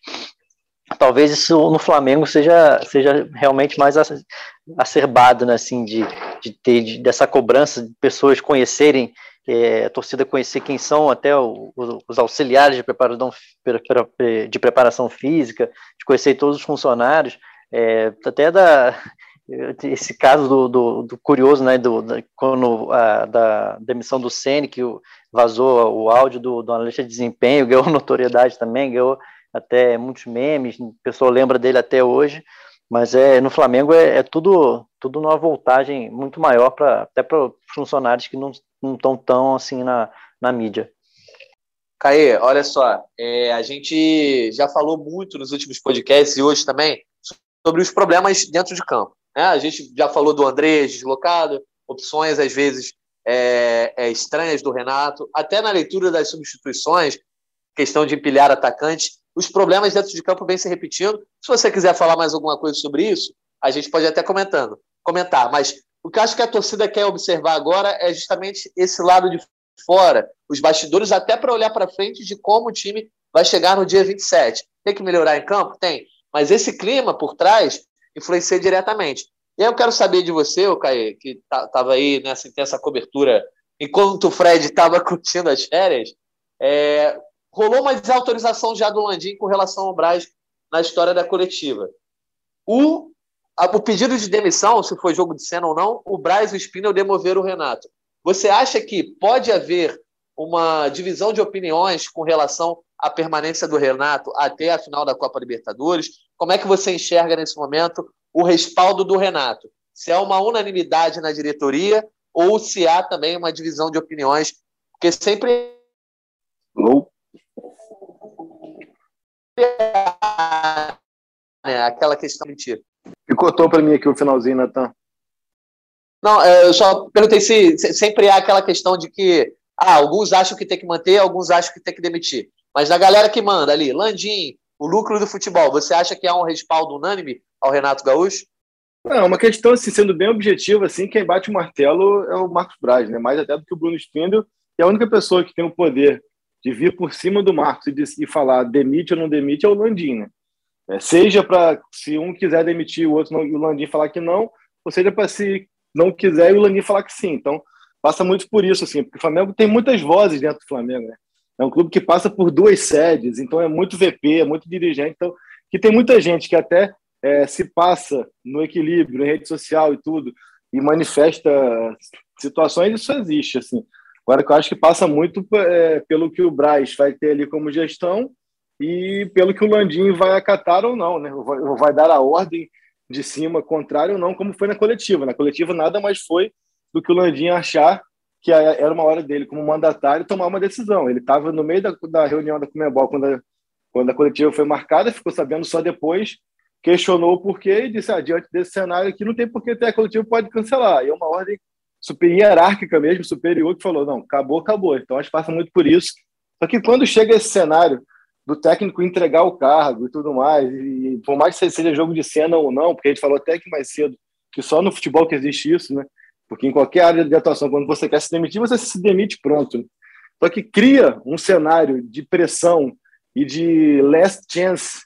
talvez isso no Flamengo seja, seja realmente mais acerbado, né, assim, de, de ter de, dessa cobrança de pessoas conhecerem, é, a torcida conhecer quem são até o, os auxiliares de preparação, de preparação física, de conhecer todos os funcionários, é, até da esse caso do, do, do curioso, né, do, da, quando a, da demissão do Ceni que vazou o áudio do, do analista de desempenho, ganhou notoriedade também, ganhou até muitos memes, o pessoal lembra dele até hoje, Mas é, no Flamengo é, é tudo, tudo numa voltagem muito maior, pra, até para funcionários que não estão tão assim na, na mídia. Caê, olha só, é, a gente já falou muito nos últimos podcasts e hoje também sobre os problemas dentro de campo. Né? A gente já falou do André deslocado, opções às vezes é, é, estranhas do Renato, até na leitura das substituições, questão de empilhar atacantes, os problemas dentro de campo vêm se repetindo. Se você quiser falar mais alguma coisa sobre isso, a gente pode até comentando, comentar. Mas o que eu acho que a torcida quer observar agora é justamente esse lado de fora, os bastidores, até para olhar para frente de como o time vai chegar no dia 27. Tem que melhorar em campo? Tem. Mas esse clima por trás influencia diretamente. E aí eu quero saber de você, o Caê, que estava aí nessa intensa cobertura, enquanto o Fred estava curtindo as férias, é, rolou uma desautorização já do Landim com relação ao Braz na história da coletiva. O, a, o pedido de demissão, se foi jogo de cena ou não, o Braz e o Spinel demoveram o Renato. Você acha que pode haver uma divisão de opiniões com relação à permanência do Renato até a final da Copa Libertadores? Como é que você enxerga nesse momento o respaldo do Renato? Se é uma unanimidade na diretoria ou se há também uma divisão de opiniões? Porque sempre. É, aquela questão mentira. Picotou para mim aqui o finalzinho, Natan. Não, é, eu só perguntei se, sempre há aquela questão de que ah, alguns acham que tem que manter, alguns acham que tem que demitir. Mas da galera que manda ali, Landim, o lucro do futebol, você acha que há um respaldo unânime ao Renato Gaúcho? Não, uma questão, assim, sendo bem objetiva, assim, quem bate o martelo é o Marcos Braz, né? mais até do que o Bruno Spindel, que é a única pessoa que tem o poder de vir por cima do Marcos e, de, e falar demite ou não demite é o Landim, né? É, seja para, se um quiser demitir o outro e o Landim falar que não, ou seja para se não quiser e o Landim falar que sim. Então, passa muito por isso, assim, porque o Flamengo tem muitas vozes dentro do Flamengo, né? É um clube que passa por duas sedes, então é muito VP, é muito dirigente, então que tem muita gente que até é, se passa no equilíbrio, em rede social e tudo, e manifesta situações, isso existe, assim. Agora, eu acho que passa muito é, pelo que o Braz vai ter ali como gestão e pelo que o Landim vai acatar ou não, né? Vai, vai dar a ordem de cima contrária ou não, como foi na coletiva. Na coletiva, nada mais foi do que o Landim achar que era uma hora dele, como mandatário, tomar uma decisão. Ele estava no meio da, da, reunião da Comebol, quando a, quando a coletiva foi marcada, ficou sabendo só depois, questionou o porquê e disse: ah, diante desse cenário aqui, não tem por que ter a coletiva, pode cancelar. E é uma ordem super hierárquica mesmo, superior, que falou: não, acabou, acabou. Então, acho que passa muito por isso. Só que quando chega esse cenário do técnico entregar o cargo e tudo mais, e por mais que seja jogo de cena ou não, porque a gente falou até que mais cedo que só no futebol que existe isso, né? Porque em qualquer área de atuação, quando você quer se demitir, você se demite pronto. Só que cria um cenário de pressão e de last chance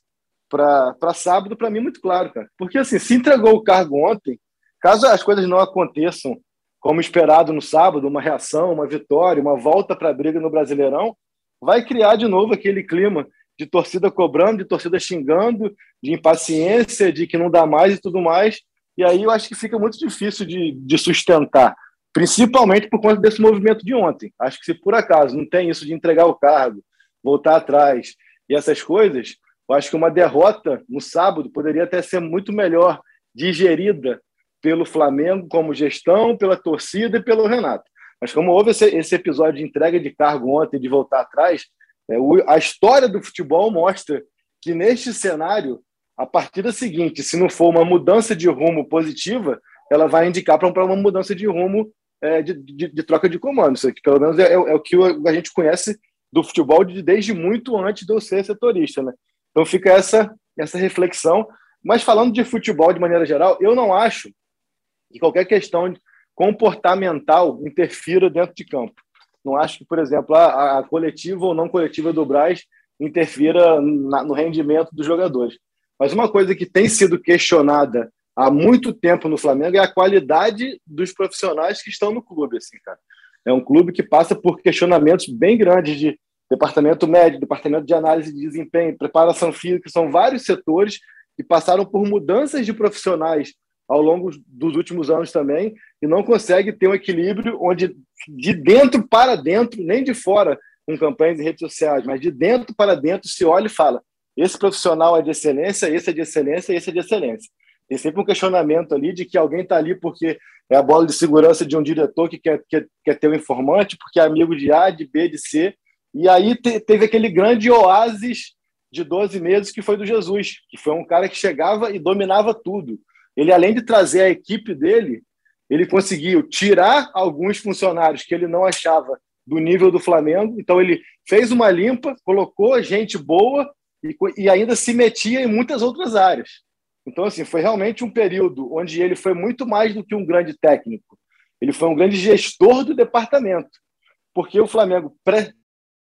para sábado, para mim, muito claro, cara. Porque, assim, se entregou o cargo ontem, caso as coisas não aconteçam como esperado no sábado, uma reação, uma vitória, uma volta para a briga no Brasileirão, vai criar de novo aquele clima de torcida cobrando, de torcida xingando, de impaciência, de que não dá mais e tudo mais. E aí eu acho que fica muito difícil de, de sustentar, principalmente por conta desse movimento de ontem. Acho que se por acaso não tem isso de entregar o cargo, voltar atrás e essas coisas, eu acho que uma derrota no sábado poderia até ser muito melhor digerida pelo Flamengo como gestão, pela torcida e pelo Renato. Mas como houve esse, esse episódio de entrega de cargo ontem, de voltar atrás, é, o, a história do futebol mostra que neste cenário a partida seguinte, se não for uma mudança de rumo positiva, ela vai indicar para uma mudança de rumo é, de, de, de, troca de comando. Isso aqui, pelo menos, é, é, o que a gente conhece do futebol de, desde muito antes de eu ser setorista. Né? Então fica essa, essa reflexão. Mas falando de futebol de maneira geral, eu não acho que qualquer questão comportamental interfira dentro de campo. Não acho que, por exemplo, a, a coletiva ou não coletiva do Braz interfira na, no rendimento dos jogadores. Mas uma coisa que tem sido questionada há muito tempo no Flamengo é a qualidade dos profissionais que estão no clube, assim, cara. É um clube que passa por questionamentos bem grandes de departamento médico, departamento de análise de desempenho, preparação física, são vários setores que passaram por mudanças de profissionais ao longo dos últimos anos também e não consegue ter um equilíbrio onde de dentro para dentro, nem de fora com campanhas em redes sociais, mas de dentro para dentro se olha e fala esse profissional é de excelência, esse é de excelência, esse é de excelência. tem sempre um questionamento ali de que alguém está ali porque é a bola de segurança de um diretor que quer, quer, quer ter um informante, porque é amigo de A, de B, de C. E aí te, teve aquele grande oásis de 12 meses que foi do Jesus, que foi um cara que chegava e dominava tudo. Ele, além de trazer a equipe dele, ele conseguiu tirar alguns funcionários que ele não achava do nível do Flamengo. Então, ele fez uma limpa, colocou gente boa e, e ainda se metia em muitas outras áreas. Então, assim, foi realmente um período onde ele foi muito mais do que um grande técnico. Ele foi um grande gestor do departamento. Porque o Flamengo. Pré...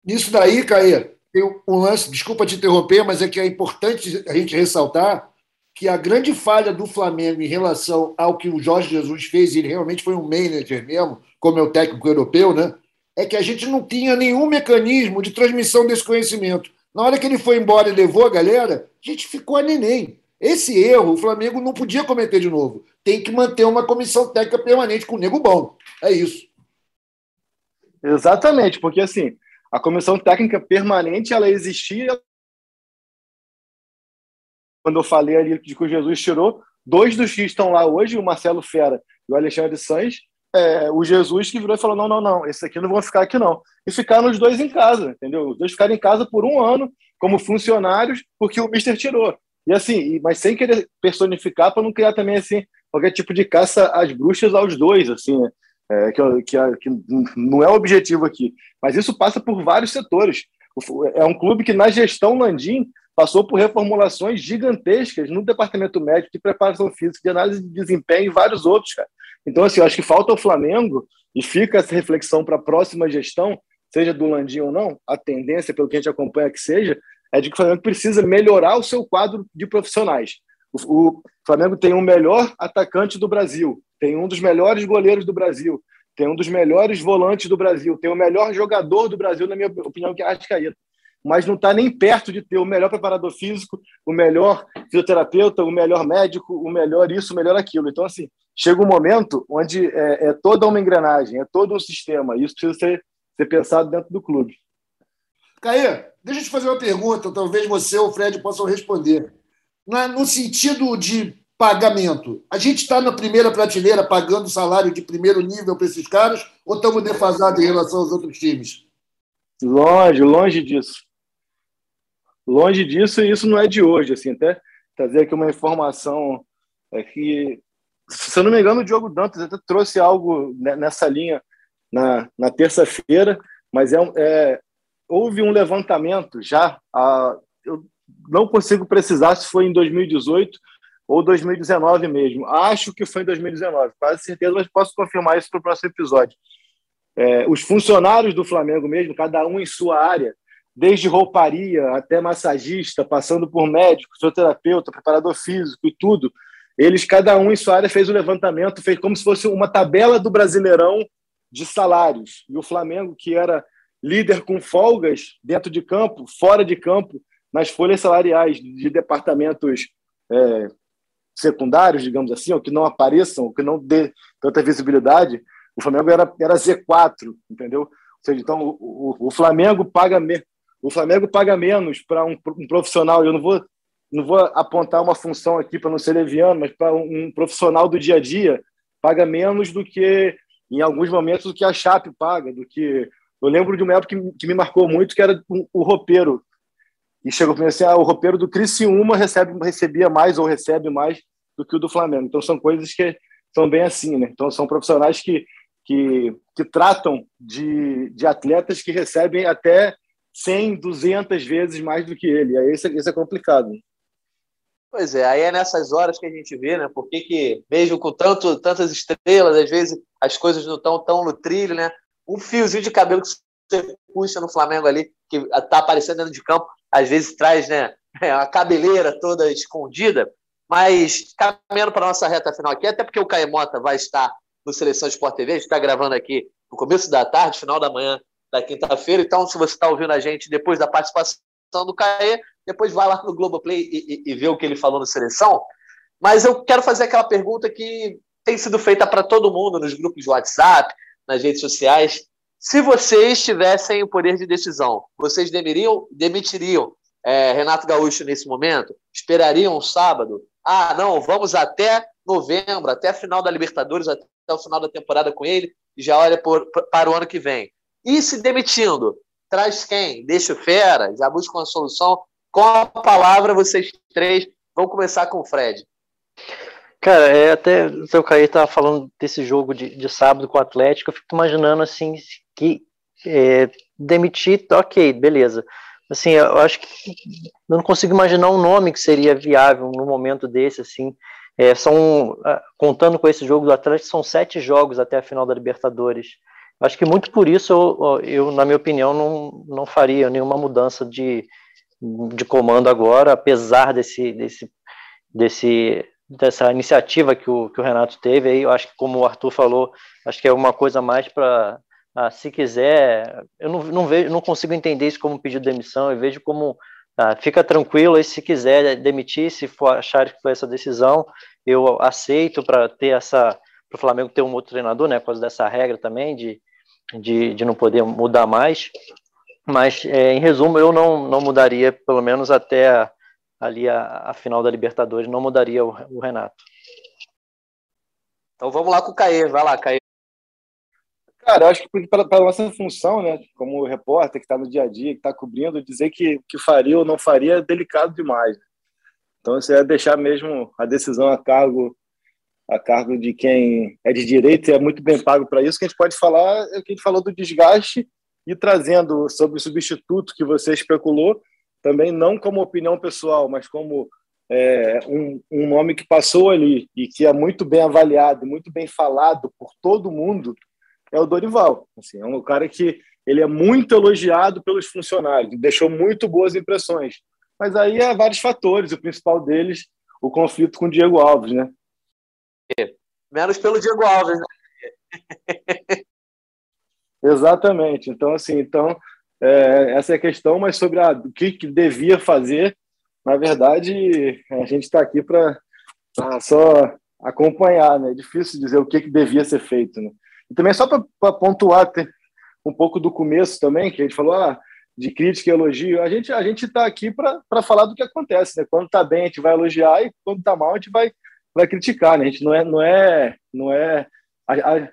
Nisso daí, Caê, tem um lance, desculpa te interromper, mas é que é importante a gente ressaltar que a grande falha do Flamengo em relação ao que o Jorge Jesus fez, ele realmente foi um manager mesmo, como é o técnico europeu, né? É que a gente não tinha nenhum mecanismo de transmissão desse conhecimento. Na hora que ele foi embora e levou a galera, a gente ficou a neném. Esse erro o Flamengo não podia cometer de novo. Tem que manter uma comissão técnica permanente com o nego bom. É isso. Exatamente, porque assim, a comissão técnica permanente ela existia. Quando eu falei ali de que o Jesus tirou, dois dos que estão lá hoje, o Marcelo Fera e o Alexandre Sanz, é, o Jesus que virou e falou: não, não, não, esses aqui não vão ficar aqui não. E ficaram os dois em casa, entendeu? Os dois ficaram em casa por um ano como funcionários, porque o Mister tirou. E assim, mas sem querer personificar para não criar também assim qualquer tipo de caça às bruxas aos dois, assim, né? É, que, que, que, não é o objetivo aqui. Mas isso passa por vários setores. É um clube que, na gestão Landim, passou por reformulações gigantescas no departamento médico de preparação física, de análise de desempenho e vários outros, cara. Então, assim, eu acho que falta o Flamengo, e fica essa reflexão para a próxima gestão, seja do Landim ou não, a tendência, pelo que a gente acompanha que seja, é de que o Flamengo precisa melhorar o seu quadro de profissionais. O, o Flamengo tem o melhor atacante do Brasil, tem um dos melhores goleiros do Brasil, tem um dos melhores volantes do Brasil, tem o melhor jogador do Brasil, na minha opinião, que é Arrascaeta. Mas não está nem perto de ter o melhor preparador físico, o melhor fisioterapeuta, o melhor médico, o melhor isso, o melhor aquilo. Então, assim, chega um momento onde é, é toda uma engrenagem, é todo um sistema. E isso precisa ser, ser pensado dentro do clube. Caê, deixa eu te fazer uma pergunta, talvez você ou o Fred possam responder. no sentido de pagamento, a gente está na primeira prateleira pagando salário de primeiro nível para esses caras ou estamos defasados em relação aos outros times? Longe, longe disso. Longe disso, e isso não é de hoje. Assim, até trazer aqui uma informação é que, se eu não me engano, o Diogo Dantas até trouxe algo nessa linha na, na terça-feira, mas é, é, houve um levantamento já, a, eu não consigo precisar se foi em 2018 ou 2019 mesmo. Acho que foi em 2019, quase certeza, mas posso confirmar isso para o próximo episódio. É, os funcionários do Flamengo mesmo, cada um em sua área, desde rouparia até massagista, passando por médico, fisioterapeuta, preparador físico e tudo, eles, cada um em sua área, fez o levantamento, fez como se fosse uma tabela do Brasileirão de salários. E o Flamengo, que era líder com folgas dentro de campo, fora de campo, nas folhas salariais de departamentos é, secundários, digamos assim, ou que não apareçam, ou que não dê tanta visibilidade, o Flamengo era, era Z4, entendeu? Ou seja, então o, o, o Flamengo paga me, o Flamengo paga menos para um, um, profissional. Eu não vou não vou apontar uma função aqui para não ser leviano, mas para um, profissional do dia a dia paga menos do que em alguns momentos do que a Chape paga, do que eu lembro de uma época que, que me marcou muito, que era o, o roupeiro. E chegou para mim assim, ah, o roupeiro do Criciúma recebe, recebia mais ou recebe mais do que o do Flamengo. Então são coisas que são bem assim, né? Então são profissionais que, que, que tratam de, de atletas que recebem até 100, 200 vezes mais do que ele. Aí isso, isso é complicado. Pois é, aí é nessas horas que a gente vê, né? Por que, mesmo com tanto, tantas estrelas, às vezes as coisas não estão tão no trilho, né? um fiozinho de cabelo que você puxa no Flamengo ali, que está aparecendo dentro de campo, às vezes traz né, a cabeleira toda escondida. Mas caminhando para a nossa reta final aqui, até porque o Caemota vai estar no Seleção Sport TV, a gente está gravando aqui no começo da tarde, final da manhã da quinta-feira. Então, se você está ouvindo a gente depois da participação do Caê, depois vai lá no Globoplay e, e, e vê o que ele falou no Seleção. Mas eu quero fazer aquela pergunta que tem sido feita para todo mundo nos grupos de WhatsApp, nas redes sociais. Se vocês tivessem o poder de decisão, vocês demitiriam, demitiriam é, Renato Gaúcho nesse momento? Esperariam um sábado? Ah, não, vamos até novembro, até a final da Libertadores, até o final da temporada com ele, e já olha por, para o ano que vem. E se demitindo, traz quem? Deixa o fera, já busca uma solução. Com a palavra, vocês três vão começar com o Fred. Cara, é, até o seu Caí estava falando desse jogo de, de sábado com o Atlético, eu fico imaginando assim que é, demitir, ok, beleza. Assim, eu acho que eu não consigo imaginar um nome que seria viável no momento desse, assim. É, são, ah, contando com esse jogo do Atlético, são sete jogos até a final da Libertadores. Acho que muito por isso eu, eu na minha opinião, não, não faria nenhuma mudança de, de comando agora, apesar desse, desse, desse, dessa iniciativa que o, que o Renato teve. Aí, eu acho que, como o Arthur falou, acho que é uma coisa mais para ah, se quiser, eu não, não, vejo, não consigo entender isso como pedido de demissão, eu vejo como ah, fica tranquilo e se quiser demitir, se for achar que foi essa decisão, eu aceito para ter essa para o Flamengo ter um outro treinador, né, por causa dessa regra também de, de, de não poder mudar mais. Mas, é, em resumo, eu não, não mudaria, pelo menos até a, ali a, a, final da Libertadores, não mudaria o, o Renato. Então vamos lá com o Caê, vai lá, Caê. Cara, eu acho que para a nossa função, né, como repórter que está no dia a dia, que está cobrindo, dizer que, que faria ou não faria é delicado demais. Então, isso é deixar mesmo a decisão a cargo a cargo de quem é de direito e é muito bem pago para isso. O que a gente pode falar é o que a gente falou do desgaste e trazendo sobre o substituto que você especulou, também não como opinião pessoal, mas como é, um, um nome que passou ali e que é muito bem avaliado, muito bem falado por todo mundo, é o Dorival. Assim, é um cara que ele é muito elogiado pelos funcionários, deixou muito boas impressões. Mas aí há vários fatores, o principal deles, o conflito com o Diego Alves, né? Menos pelo Diego Alves, né? Exatamente. Então, assim, então, é, essa é a questão, mas sobre a, o que, que devia fazer, na verdade, a gente está aqui para só acompanhar, né? É difícil dizer o que, que devia ser feito, né? E também só para pontuar um pouco do começo também, que a gente falou ah, de crítica e elogio, a gente a gente está aqui para falar do que acontece, né? Quando está bem a gente vai elogiar e quando está mal a gente vai vai criticar, né? A gente não é não é não é a, a,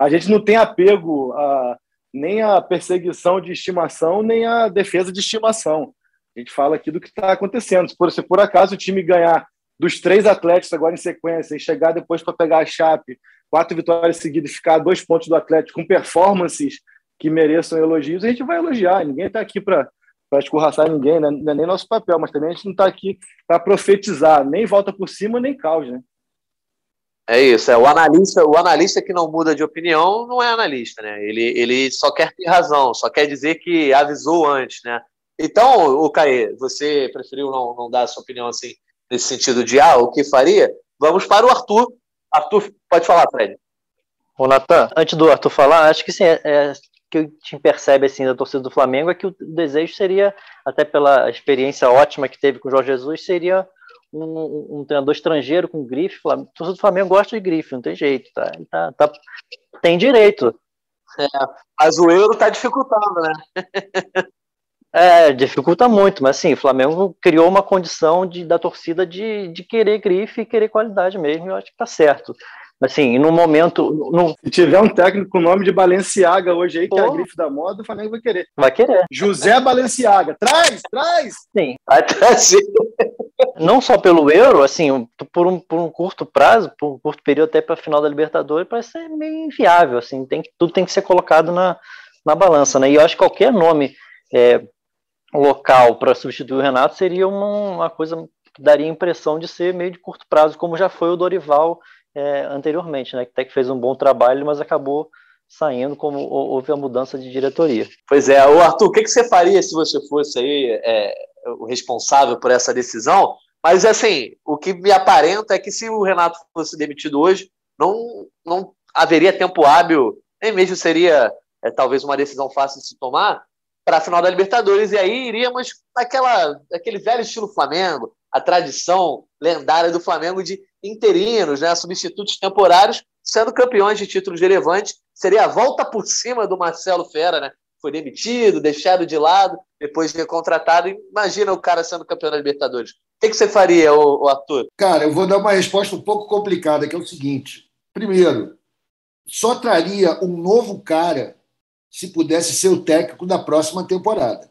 a gente não tem apego a nem a perseguição de estimação nem a defesa de estimação. A gente fala aqui do que está acontecendo. Se por, se por acaso o time ganhar dos três atletas agora em sequência e chegar depois para pegar a Chape, quatro vitórias seguidas, ficar a dois pontos do Atlético com performances que mereçam elogios, a gente vai elogiar. Ninguém está aqui para para escorraçar ninguém, né? não é nem nosso papel, mas também a gente não está aqui para profetizar, nem volta por cima, nem caos, né? É isso, é o analista, o analista que não muda de opinião não é analista, né? Ele, ele só quer ter razão, só quer dizer que avisou antes, né? Então, o Caê, você preferiu não, não dar a sua opinião assim nesse sentido de ah, o que faria? Vamos para o Arthur. Arthur, pode falar, Fred. Ô, Natan, antes do Arthur falar, acho que sim, é, é, que a gente percebe assim da torcida do Flamengo é que o desejo seria, até pela experiência ótima que teve com o Jorge Jesus, seria um, um treinador estrangeiro com grife. A torcida do Flamengo gosta de grife, não tem jeito, tá? tá, tá tem direito. É, mas o euro tá dificultando, né? É, dificulta muito, mas assim, o Flamengo criou uma condição de, da torcida de, de querer grife e querer qualidade mesmo, e eu acho que tá certo. Assim, no momento. No... Se tiver um técnico com o nome de Balenciaga hoje aí, Pô. que é a grife da moda, o Flamengo vai querer. Vai querer. José Balenciaga. Traz, traz! Sim. Vai trazer. Não só pelo euro, assim, por um, por um curto prazo, por um curto período até para a final da Libertadores, parece ser meio inviável. Assim, tem, tudo tem que ser colocado na, na balança. Né? E eu acho que qualquer nome é, local para substituir o Renato seria uma, uma coisa que daria a impressão de ser meio de curto prazo, como já foi o Dorival é, anteriormente, né? Que até que fez um bom trabalho, mas acabou saindo como houve a mudança de diretoria. Pois é, o Arthur, o que, que você faria se você fosse aí é, o responsável por essa decisão? Mas assim, o que me aparenta é que se o Renato fosse demitido hoje, não, não haveria tempo hábil, nem mesmo seria é, talvez uma decisão fácil de se tomar para a final da Libertadores. E aí iríamos naquela, aquele velho estilo Flamengo, a tradição lendária do Flamengo de interinos, né, substitutos temporários, sendo campeões de títulos relevantes. Seria a volta por cima do Marcelo Fera, né? Foi demitido, deixado de lado, depois recontratado. Imagina o cara sendo campeão da Libertadores. que, que você faria, o, Arthur? Cara, eu vou dar uma resposta um pouco complicada, que é o seguinte. Primeiro, só traria um novo cara se pudesse ser o técnico da próxima temporada.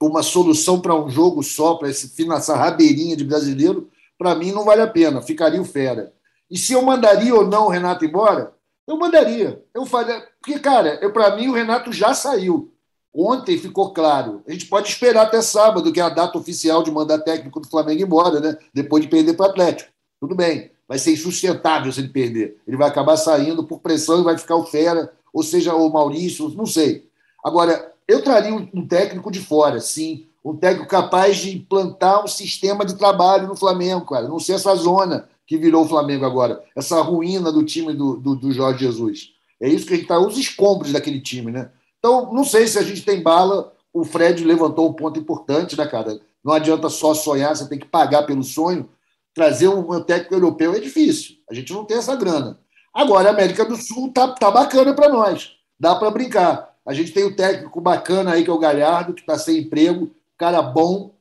Uma solução para um jogo só, para essa rabeirinha de brasileiro, para mim não vale a pena, ficaria o fera. E se eu mandaria ou não o Renato embora, eu mandaria. Eu faria, porque, cara, para mim o Renato já saiu. Ontem ficou claro. A gente pode esperar até sábado, que é a data oficial de mandar técnico do Flamengo embora, né? Depois de perder para o Atlético. Tudo bem. Vai ser insustentável se ele perder. Ele vai acabar saindo por pressão e vai ficar o Fera, ou seja, o Maurício, não sei. Agora, eu traria um técnico de fora, sim. Um técnico capaz de implantar um sistema de trabalho no Flamengo, cara. Não ser essa zona que virou o Flamengo agora. Essa ruína do time do, do, do Jorge Jesus. É isso que a gente está. Os escombros daquele time, né? Então, não sei se a gente tem bala. O Fred levantou um ponto importante, né, cara? Não adianta só sonhar, você tem que pagar pelo sonho. Trazer um técnico europeu é difícil. A gente não tem essa grana. Agora, a América do Sul tá, tá bacana para nós. Dá para brincar. A gente tem o um técnico bacana aí, que é o Galhardo, que está sem emprego, cara bom,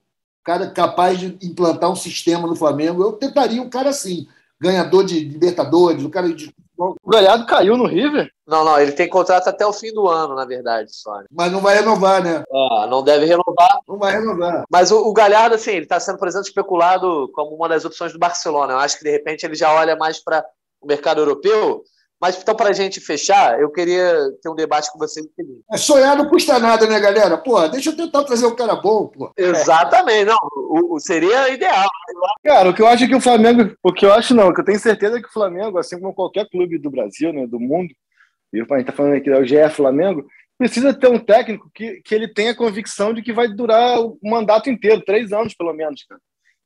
cara capaz de implantar um sistema no Flamengo. Eu tentaria um cara assim, ganhador de Libertadores, um cara de o Galhardo caiu no River? Não, não, ele tem contrato até o fim do ano, na verdade, só. Né? Mas não vai renovar, né? Ah, não deve renovar. Não vai renovar. Mas o, o Galhardo, assim, ele está sendo, por exemplo, especulado como uma das opções do Barcelona. Eu acho que, de repente, ele já olha mais para o mercado europeu. Mas então, para a gente fechar, eu queria ter um debate com vocês. É, sonhar não custa nada, né, galera? Pô, deixa eu tentar trazer um cara bom, pô. Exatamente, não. O, o, seria ideal. Cara, o que eu acho é que o Flamengo. O que eu acho não, o que eu tenho certeza é que o Flamengo, assim como qualquer clube do Brasil, né, do mundo, e a gente tá falando aqui do GE Flamengo, precisa ter um técnico que, que ele tenha convicção de que vai durar o mandato inteiro, três anos pelo menos, cara.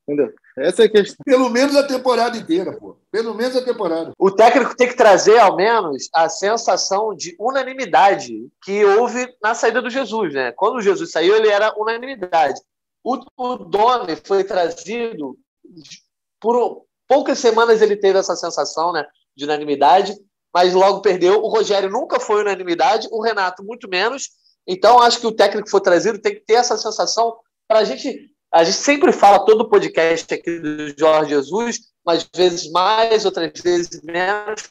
Entendeu? Essa é a questão. Pelo menos a temporada inteira, pô. Pelo menos a temporada. O técnico tem que trazer, ao menos, a sensação de unanimidade que houve na saída do Jesus, né? Quando o Jesus saiu, ele era unanimidade. O, o Domi foi trazido por poucas semanas ele teve essa sensação, né, de unanimidade, mas logo perdeu. O Rogério nunca foi unanimidade, o Renato muito menos. Então acho que o técnico que foi trazido tem que ter essa sensação para a gente a gente sempre fala todo o podcast aqui do Jorge Jesus, mas vezes mais, outras vezes menos,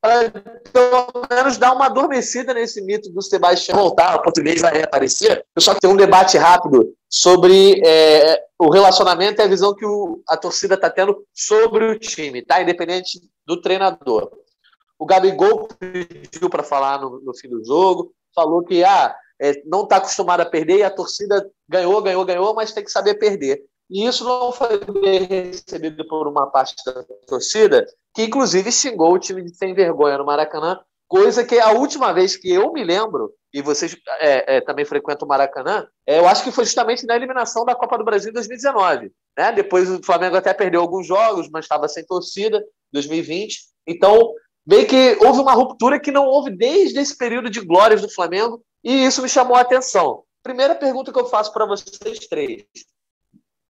para pelo menos dar uma adormecida nesse mito do Sebastião voltar, o português vai reaparecer. Eu só tem um debate rápido sobre é, o relacionamento e a visão que o, a torcida está tendo sobre o time, tá? Independente do treinador. O Gabigol pediu para falar no, no, fim do jogo, falou que ah, é, não está acostumado a perder e a torcida ganhou, ganhou, ganhou, mas tem que saber perder. E isso não foi bem recebido por uma parte da torcida, que inclusive xingou o time de sem vergonha no Maracanã, coisa que a última vez que eu me lembro, e vocês é, é, também frequentam o Maracanã, é, eu acho que foi justamente na eliminação da Copa do Brasil em 2019. Né? Depois o Flamengo até perdeu alguns jogos, mas estava sem torcida, 2020. Então, bem que houve uma ruptura que não houve desde esse período de glórias do Flamengo, e isso me chamou a atenção. Primeira pergunta que eu faço para vocês três.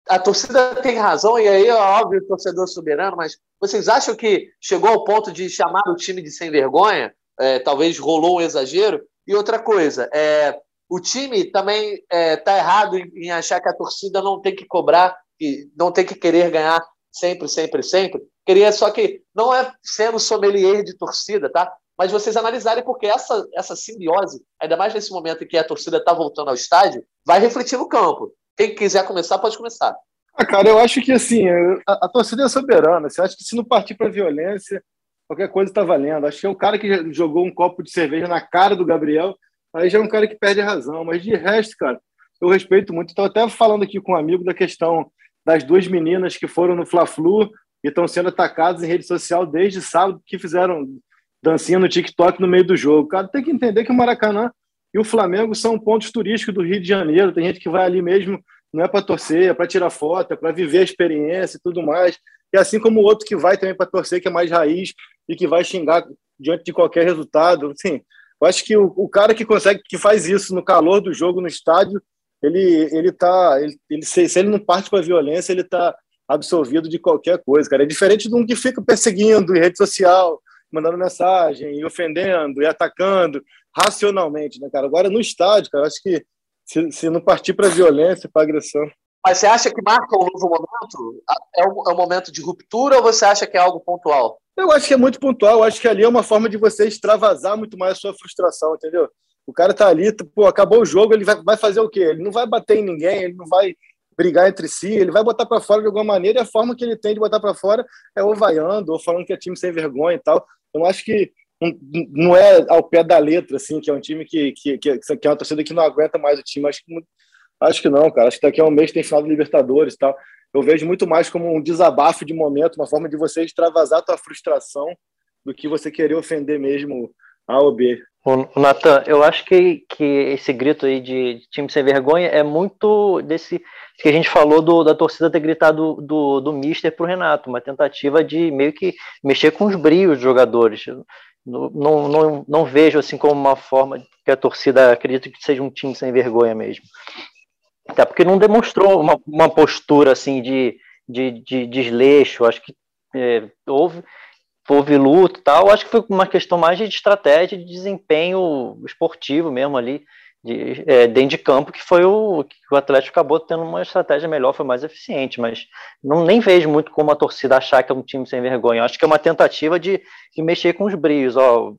A torcida tem razão, e aí óbvio o torcedor soberano, mas vocês acham que chegou ao ponto de chamar o time de sem vergonha? É, talvez rolou um exagero? E outra coisa, é, o time também está é, tá errado em, em, achar que a torcida não tem que cobrar, que não tem que querer ganhar sempre, sempre, sempre. Queria só que não é sendo sommelier de torcida, tá? Mas vocês analisarem, porque essa, essa simbiose, ainda mais nesse momento em que a torcida está voltando ao estádio, vai refletir no campo. Quem quiser começar, pode começar. Ah, cara, eu acho que assim, a, a torcida é soberana. Você acha que se não partir para violência, qualquer coisa está valendo. Acho que é o cara que jogou um copo de cerveja na cara do Gabriel, aí já é um cara que perde a razão. Mas de resto, cara, eu respeito muito. Estou até falando aqui com um amigo da questão das duas meninas que foram no Fla-Flu e estão sendo atacadas em rede social desde sábado, que fizeram dancinha no TikTok no meio do jogo. Cara, tem que entender que o Maracanã e o Flamengo são pontos turísticos do Rio de Janeiro. Tem gente que vai ali mesmo, não é para torcer, é para tirar foto, é para viver a experiência e tudo mais. E assim como o outro que vai também para torcer, que é mais raiz e que vai xingar diante de qualquer resultado. Assim, eu acho que o, o cara que consegue, que faz isso no calor do jogo no estádio, ele, ele tá, ele, ele se, se ele não parte para a violência, ele está absolvido de qualquer coisa, cara. É diferente de um que fica perseguindo em rede social, mandando mensagem, e ofendendo, e atacando racionalmente, né, cara? Agora, no estádio, cara, acho que se, se não partir para violência, para agressão. Mas você acha que marca um novo momento? É um, é um momento de ruptura ou você acha que é algo pontual? Eu acho que é muito pontual. Eu acho que ali é uma forma de você extravasar muito mais a sua frustração, entendeu? O cara tá ali, pô, acabou o jogo, ele vai, vai fazer o quê? Ele não vai bater em ninguém, ele não vai brigar entre si, ele vai botar para fora de alguma maneira e a forma que ele tem de botar para fora é ou vaiando, ou falando que é time sem vergonha e tal. Eu acho que não é ao pé da letra, assim, que é um time que, que, que, é uma torcida que não aguenta mais o time. Acho que, acho que não, cara. Acho que daqui a um mês tem final do Libertadores e tal. Eu vejo muito mais como um desabafo de momento, uma forma de você extravasar a tua frustração do que você querer ofender mesmo A ou B. O Natan, eu acho que, que esse grito aí de, time sem vergonha é muito desse que a gente falou do, da torcida ter gritado do, do, Mister pro Renato, uma tentativa de meio que mexer com os brios dos jogadores. Não, não, não, não vejo assim como uma forma que a torcida acredita que seja um time sem vergonha mesmo. Até porque não demonstrou uma, uma postura assim de, de, de desleixo. Acho que é, houve houve luta e tal, acho que foi uma questão mais de estratégia, de desempenho esportivo mesmo ali, de, é, dentro de campo, que foi o que o Atlético acabou tendo uma estratégia melhor, foi mais eficiente, mas não nem vejo muito como a torcida achar que é um time sem vergonha, acho que é uma tentativa de, de mexer com os brios, ó,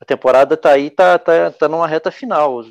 a temporada tá aí, tá, tá, tá numa reta final,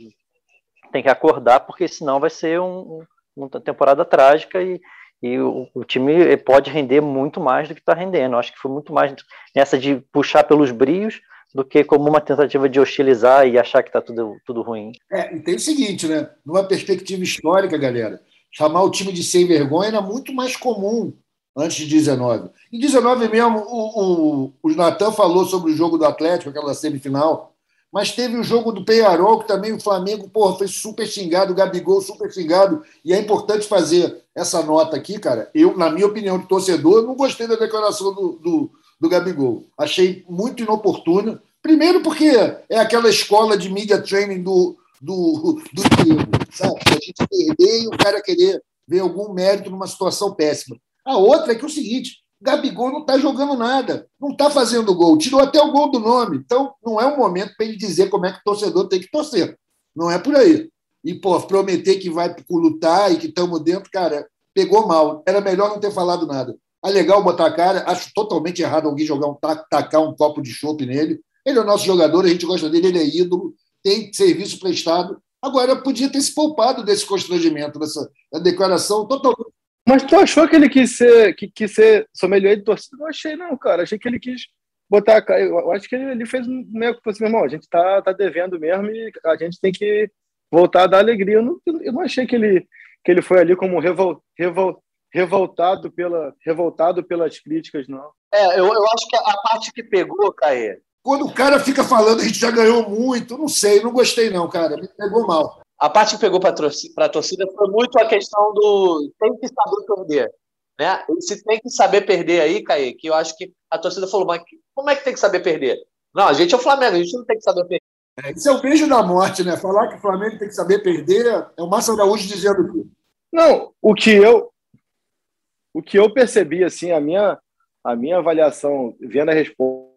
tem que acordar, porque senão vai ser um, uma temporada trágica e, e o, o, time pode render muito mais do que está rendendo. Acho que foi muito mais nessa de puxar pelos brios do que como uma tentativa de hostilizar e achar que está tudo, tudo ruim. É, e tem o seguinte, né? Numa perspectiva histórica, galera, chamar o time de sem vergonha era muito mais comum antes de 19. Em 19 mesmo, o, o, o Natan falou sobre o jogo do Atlético, aquela semifinal, mas teve o jogo do Penharol, que também o Flamengo porra, foi super xingado, o Gabigol super xingado, e é importante fazer essa nota aqui, cara. Eu, na minha opinião de torcedor, não gostei da declaração do, do, do Gabigol. Achei muito inoportuna. Primeiro, porque é aquela escola de media training do, do, do Diego, sabe? A gente perder e o cara querer ver algum mérito numa situação péssima. A outra é que é o seguinte: Gabigol não está jogando nada, não está fazendo gol, tirou até o gol do nome. Então, não é o momento para ele dizer como é que o torcedor tem que torcer. Não é por aí. E, pô, prometer que vai lutar e que estamos dentro, cara, pegou mal. Era melhor não ter falado nada. É legal botar a cara, acho totalmente errado alguém jogar um tacar um copo de chope nele. Ele é o nosso jogador, a gente gosta dele, ele é ídolo, tem serviço prestado. Agora, podia ter se poupado desse constrangimento, dessa declaração totalmente mas tu achou que ele quis ser, que, quis ser sommelier de torcida? Não achei, não, cara. Achei que ele quis botar a cara. Eu acho que ele, ele fez meio que assim, meu irmão, a gente tá, tá devendo mesmo e a gente tem que voltar a dar alegria. Eu não, eu não achei que ele, que ele foi ali como revol, revol, revoltado, pela, revoltado pelas críticas, não. É, eu, eu acho que a parte que pegou, Caê. Quando o cara fica falando a gente já ganhou muito, não sei, não gostei, não, cara. Me pegou mal a parte que pegou para a torcida foi muito a questão do tem que saber perder. Né? Se tem que saber perder aí, Caí, que eu acho que a torcida falou, mas como é que tem que saber perder? Não, a gente é o Flamengo, a gente não tem que saber perder. É, isso é o beijo da morte, né? Falar que o Flamengo tem que saber perder é o Márcio Araújo dizendo que. Não, o que eu o que eu percebi, assim, a minha, a minha avaliação, vendo a resposta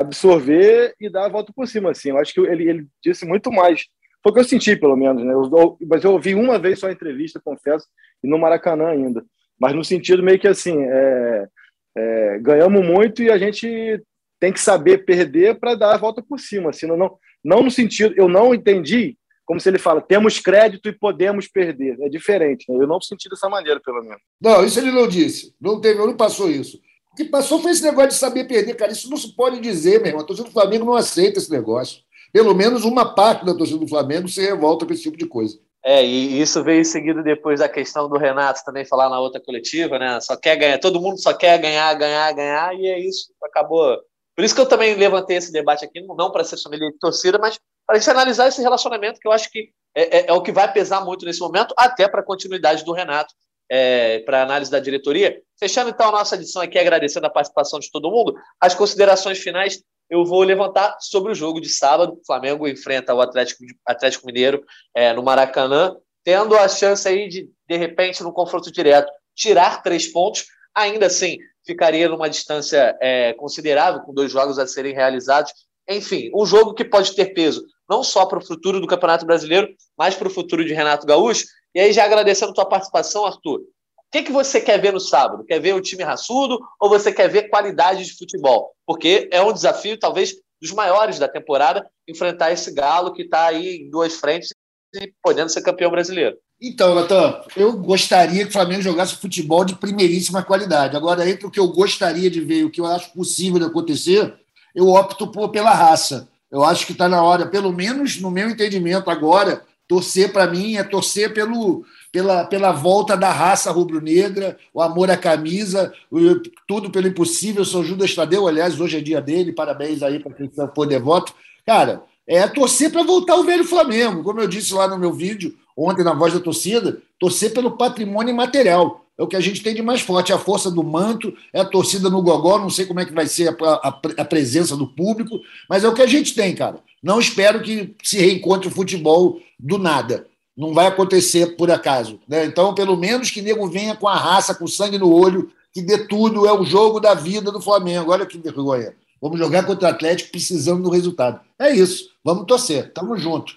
absorver e dar a volta por cima. Assim. Eu acho que ele, ele disse muito mais. Foi o que eu senti, pelo menos. Né? Eu, mas eu ouvi uma vez só a entrevista, confesso, e no Maracanã ainda. Mas no sentido meio que assim, é, é, ganhamos muito e a gente tem que saber perder para dar a volta por cima. Assim, não, não, não no sentido, eu não entendi como se ele fala, temos crédito e podemos perder. É diferente. Né? Eu não senti dessa maneira, pelo menos. Não, isso ele não disse. Não teve, não passou isso. O que passou foi esse negócio de saber perder, cara. Isso não se pode dizer, meu irmão. A torcida do Flamengo não aceita esse negócio. Pelo menos uma parte da torcida do Flamengo se revolta com esse tipo de coisa. É, e isso veio seguido depois da questão do Renato também falar na outra coletiva, né? Só quer ganhar, todo mundo só quer ganhar, ganhar, ganhar, e é isso. Acabou. Por isso que eu também levantei esse debate aqui, não para ser família de torcida, mas para gente analisar esse relacionamento, que eu acho que é, é, é o que vai pesar muito nesse momento, até para a continuidade do Renato é, para análise da diretoria. Fechando então a nossa edição aqui, agradecendo a participação de todo mundo, as considerações finais eu vou levantar sobre o jogo de sábado. O Flamengo enfrenta o Atlético, Atlético Mineiro é, no Maracanã, tendo a chance aí de, de repente, no confronto direto, tirar três pontos. Ainda assim, ficaria numa distância é, considerável, com dois jogos a serem realizados. Enfim, um jogo que pode ter peso não só para o futuro do Campeonato Brasileiro, mas para o futuro de Renato Gaúcho. E aí, já agradecendo a tua participação, Arthur, o que, que você quer ver no sábado? Quer ver o time raçudo ou você quer ver qualidade de futebol? Porque é um desafio, talvez, dos maiores da temporada, enfrentar esse Galo que está aí em duas frentes e podendo ser campeão brasileiro. Então, Natan, eu gostaria que o Flamengo jogasse futebol de primeiríssima qualidade. Agora, entre o que eu gostaria de ver e o que eu acho possível de acontecer, eu opto por, pela raça. Eu acho que está na hora, pelo menos no meu entendimento agora, torcer para mim é torcer pelo, pela, pela volta da raça rubro-negra, o amor à camisa, o, tudo pelo impossível. São Judas Tadeu, aliás, hoje é dia dele, parabéns aí para quem for devoto. Cara, é torcer para voltar o velho Flamengo. Como eu disse lá no meu vídeo, ontem na voz da torcida, torcer pelo patrimônio material. É o que a gente tem de mais forte, é a força do manto, é a torcida no gogó, não sei como é que vai ser a, a, a presença do público, mas é o que a gente tem, cara. Não espero que se reencontre o futebol do nada. Não vai acontecer por acaso. Né? Então, pelo menos que nego venha com a raça, com sangue no olho, que dê tudo, é o jogo da vida do Flamengo. Olha que vergonha. Vamos jogar contra o Atlético precisando do resultado. É isso. Vamos torcer. Tamo junto.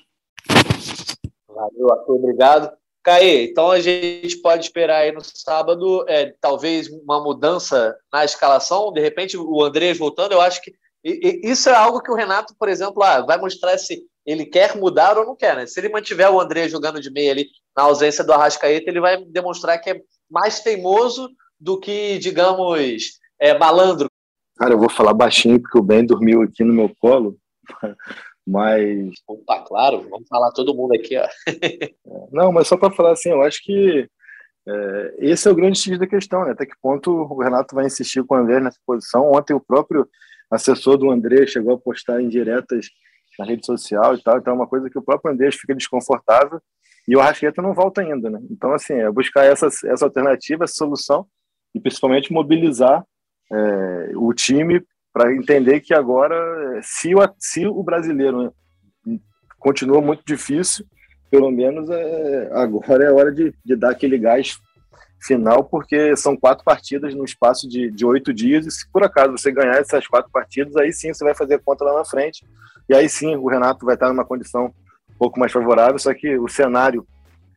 Valeu, Arthur. Obrigado. Caê, então a gente pode esperar aí no sábado, é, talvez uma mudança na escalação, de repente o Andrés voltando, eu acho que isso é algo que o Renato, por exemplo, ah, vai mostrar se ele quer mudar ou não quer, né? Se ele mantiver o André jogando de meia ali na ausência do Arrascaeta, ele vai demonstrar que é mais teimoso do que, digamos, é, malandro. Cara, eu vou falar baixinho porque o Ben dormiu aqui no meu colo, mas. Opa, claro, vamos falar todo mundo aqui, ó. não, mas só para falar assim, eu acho que é, esse é o grande X da questão, né? Até que ponto o Renato vai insistir com o André nessa posição. Ontem o próprio assessor do André chegou a postar em diretas na rede social e tal, então é uma coisa que o próprio André fica desconfortável e o Arrascaeta não volta ainda, né? Então, assim, é buscar essa, essa alternativa, essa solução e principalmente mobilizar é, o time para entender que agora, se o, se o brasileiro continua muito difícil, pelo menos é, agora é hora de, de dar aquele gás final, porque são quatro partidas no espaço de, de oito dias, e se por acaso você ganhar essas quatro partidas, aí sim você vai fazer conta lá na frente, e aí sim o Renato vai estar numa condição um pouco mais favorável, só que o cenário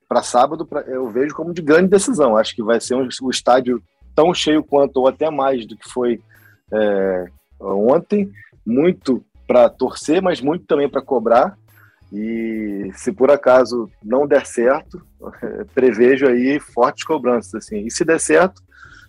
para sábado eu vejo como de grande decisão, acho que vai ser um, um estádio tão cheio quanto, ou até mais do que foi é, ontem, muito para torcer, mas muito também para cobrar, e se por acaso não der certo, prevejo aí fortes cobranças. Assim. E se der certo,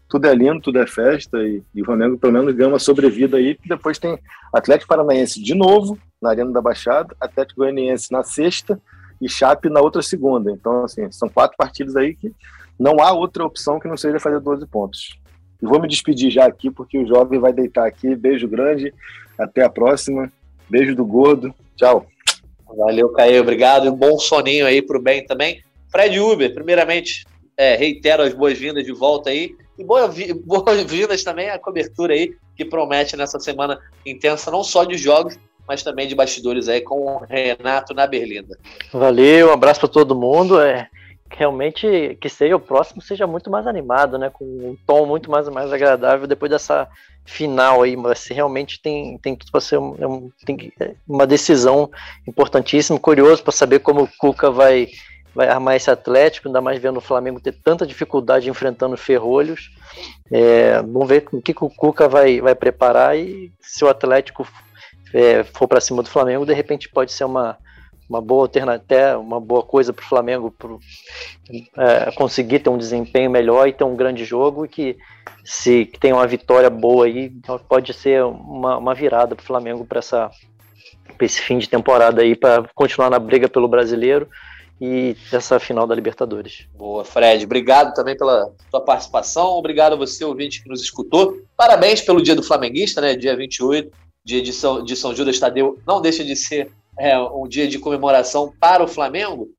tudo é lindo, tudo é festa. E, e o Flamengo pelo menos ganha uma sobrevida aí. Depois tem Atlético Paranaense de novo, na Arena da Baixada, Atlético Goianiense na sexta e Chape na outra segunda. Então, assim, são quatro partidas aí que não há outra opção que não seja fazer 12 pontos. E vou me despedir já aqui, porque o jovem vai deitar aqui. Beijo grande, até a próxima. Beijo do gordo. Tchau. Valeu, Caio, obrigado. E um bom soninho aí pro bem também. Fred Uber, primeiramente, é, reitero as boas-vindas de volta aí. E boas-vindas também à cobertura aí, que promete nessa semana intensa, não só de jogos, mas também de bastidores aí com o Renato na Berlinda. Valeu, um abraço para todo mundo. É, realmente que seja o próximo seja muito mais animado, né? Com um tom muito mais, mais agradável depois dessa final aí, mas realmente tem, tem tudo para ser um, tem é uma decisão importantíssima. Curioso para saber como o Cuca vai, vai armar esse Atlético, ainda mais vendo o Flamengo ter tanta dificuldade enfrentando ferrolhos. É, vamos ver o que, que o Cuca vai, vai preparar e se o Atlético é, for para cima do Flamengo, de repente pode ser uma, uma boa alternativa, uma boa coisa para o Flamengo pro, é, conseguir ter um desempenho melhor e ter um grande jogo e que se que tem uma vitória boa aí pode ser uma, uma virada para o Flamengo para essa pra esse fim de temporada aí para continuar na briga pelo brasileiro e essa final da Libertadores. Boa, Fred. Obrigado também pela sua participação. Obrigado a você, ouvinte, que nos escutou. Parabéns pelo dia do Flamenguista, né? Dia 28, dia de São, de São Judas Tadeu. Não deixa de ser é, um dia de comemoração para o Flamengo.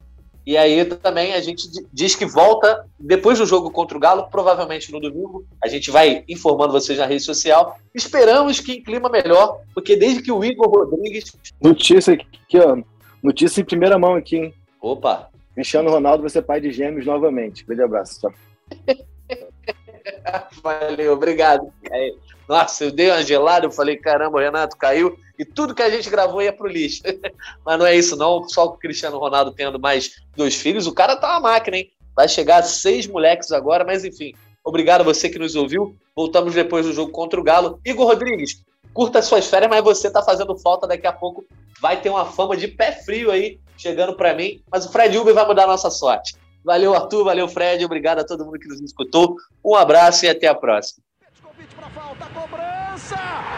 E aí também a gente diz que volta depois do jogo contra o Galo, provavelmente no domingo. A gente vai informando vocês na rede social. Esperamos que em clima melhor, porque desde que o Igor Rodrigues. Notícia aqui, ó. Notícia em primeira mão aqui, hein? Opa! Cristiano Ronaldo vai ser pai de gêmeos novamente. Grande abraço. Tchau. Valeu, obrigado. Nossa, eu dei uma gelada, eu falei, caramba, o Renato caiu. E tudo que a gente gravou ia pro lixo. Mas não é isso, não. Só o Cristiano Ronaldo tendo mais dois filhos, o cara tá uma máquina, hein? Vai chegar seis moleques agora, mas enfim. Obrigado a você que nos ouviu. Voltamos depois do jogo contra o Galo. Igor Rodrigues, curta suas férias, mas você tá fazendo falta daqui a pouco. Vai ter uma fama de pé frio aí chegando para mim. Mas o Fred Uber vai mudar a nossa sorte. Valeu, Arthur. Valeu, Fred. Obrigado a todo mundo que nos escutou. Um abraço e até a próxima. Convite falta, cobrança!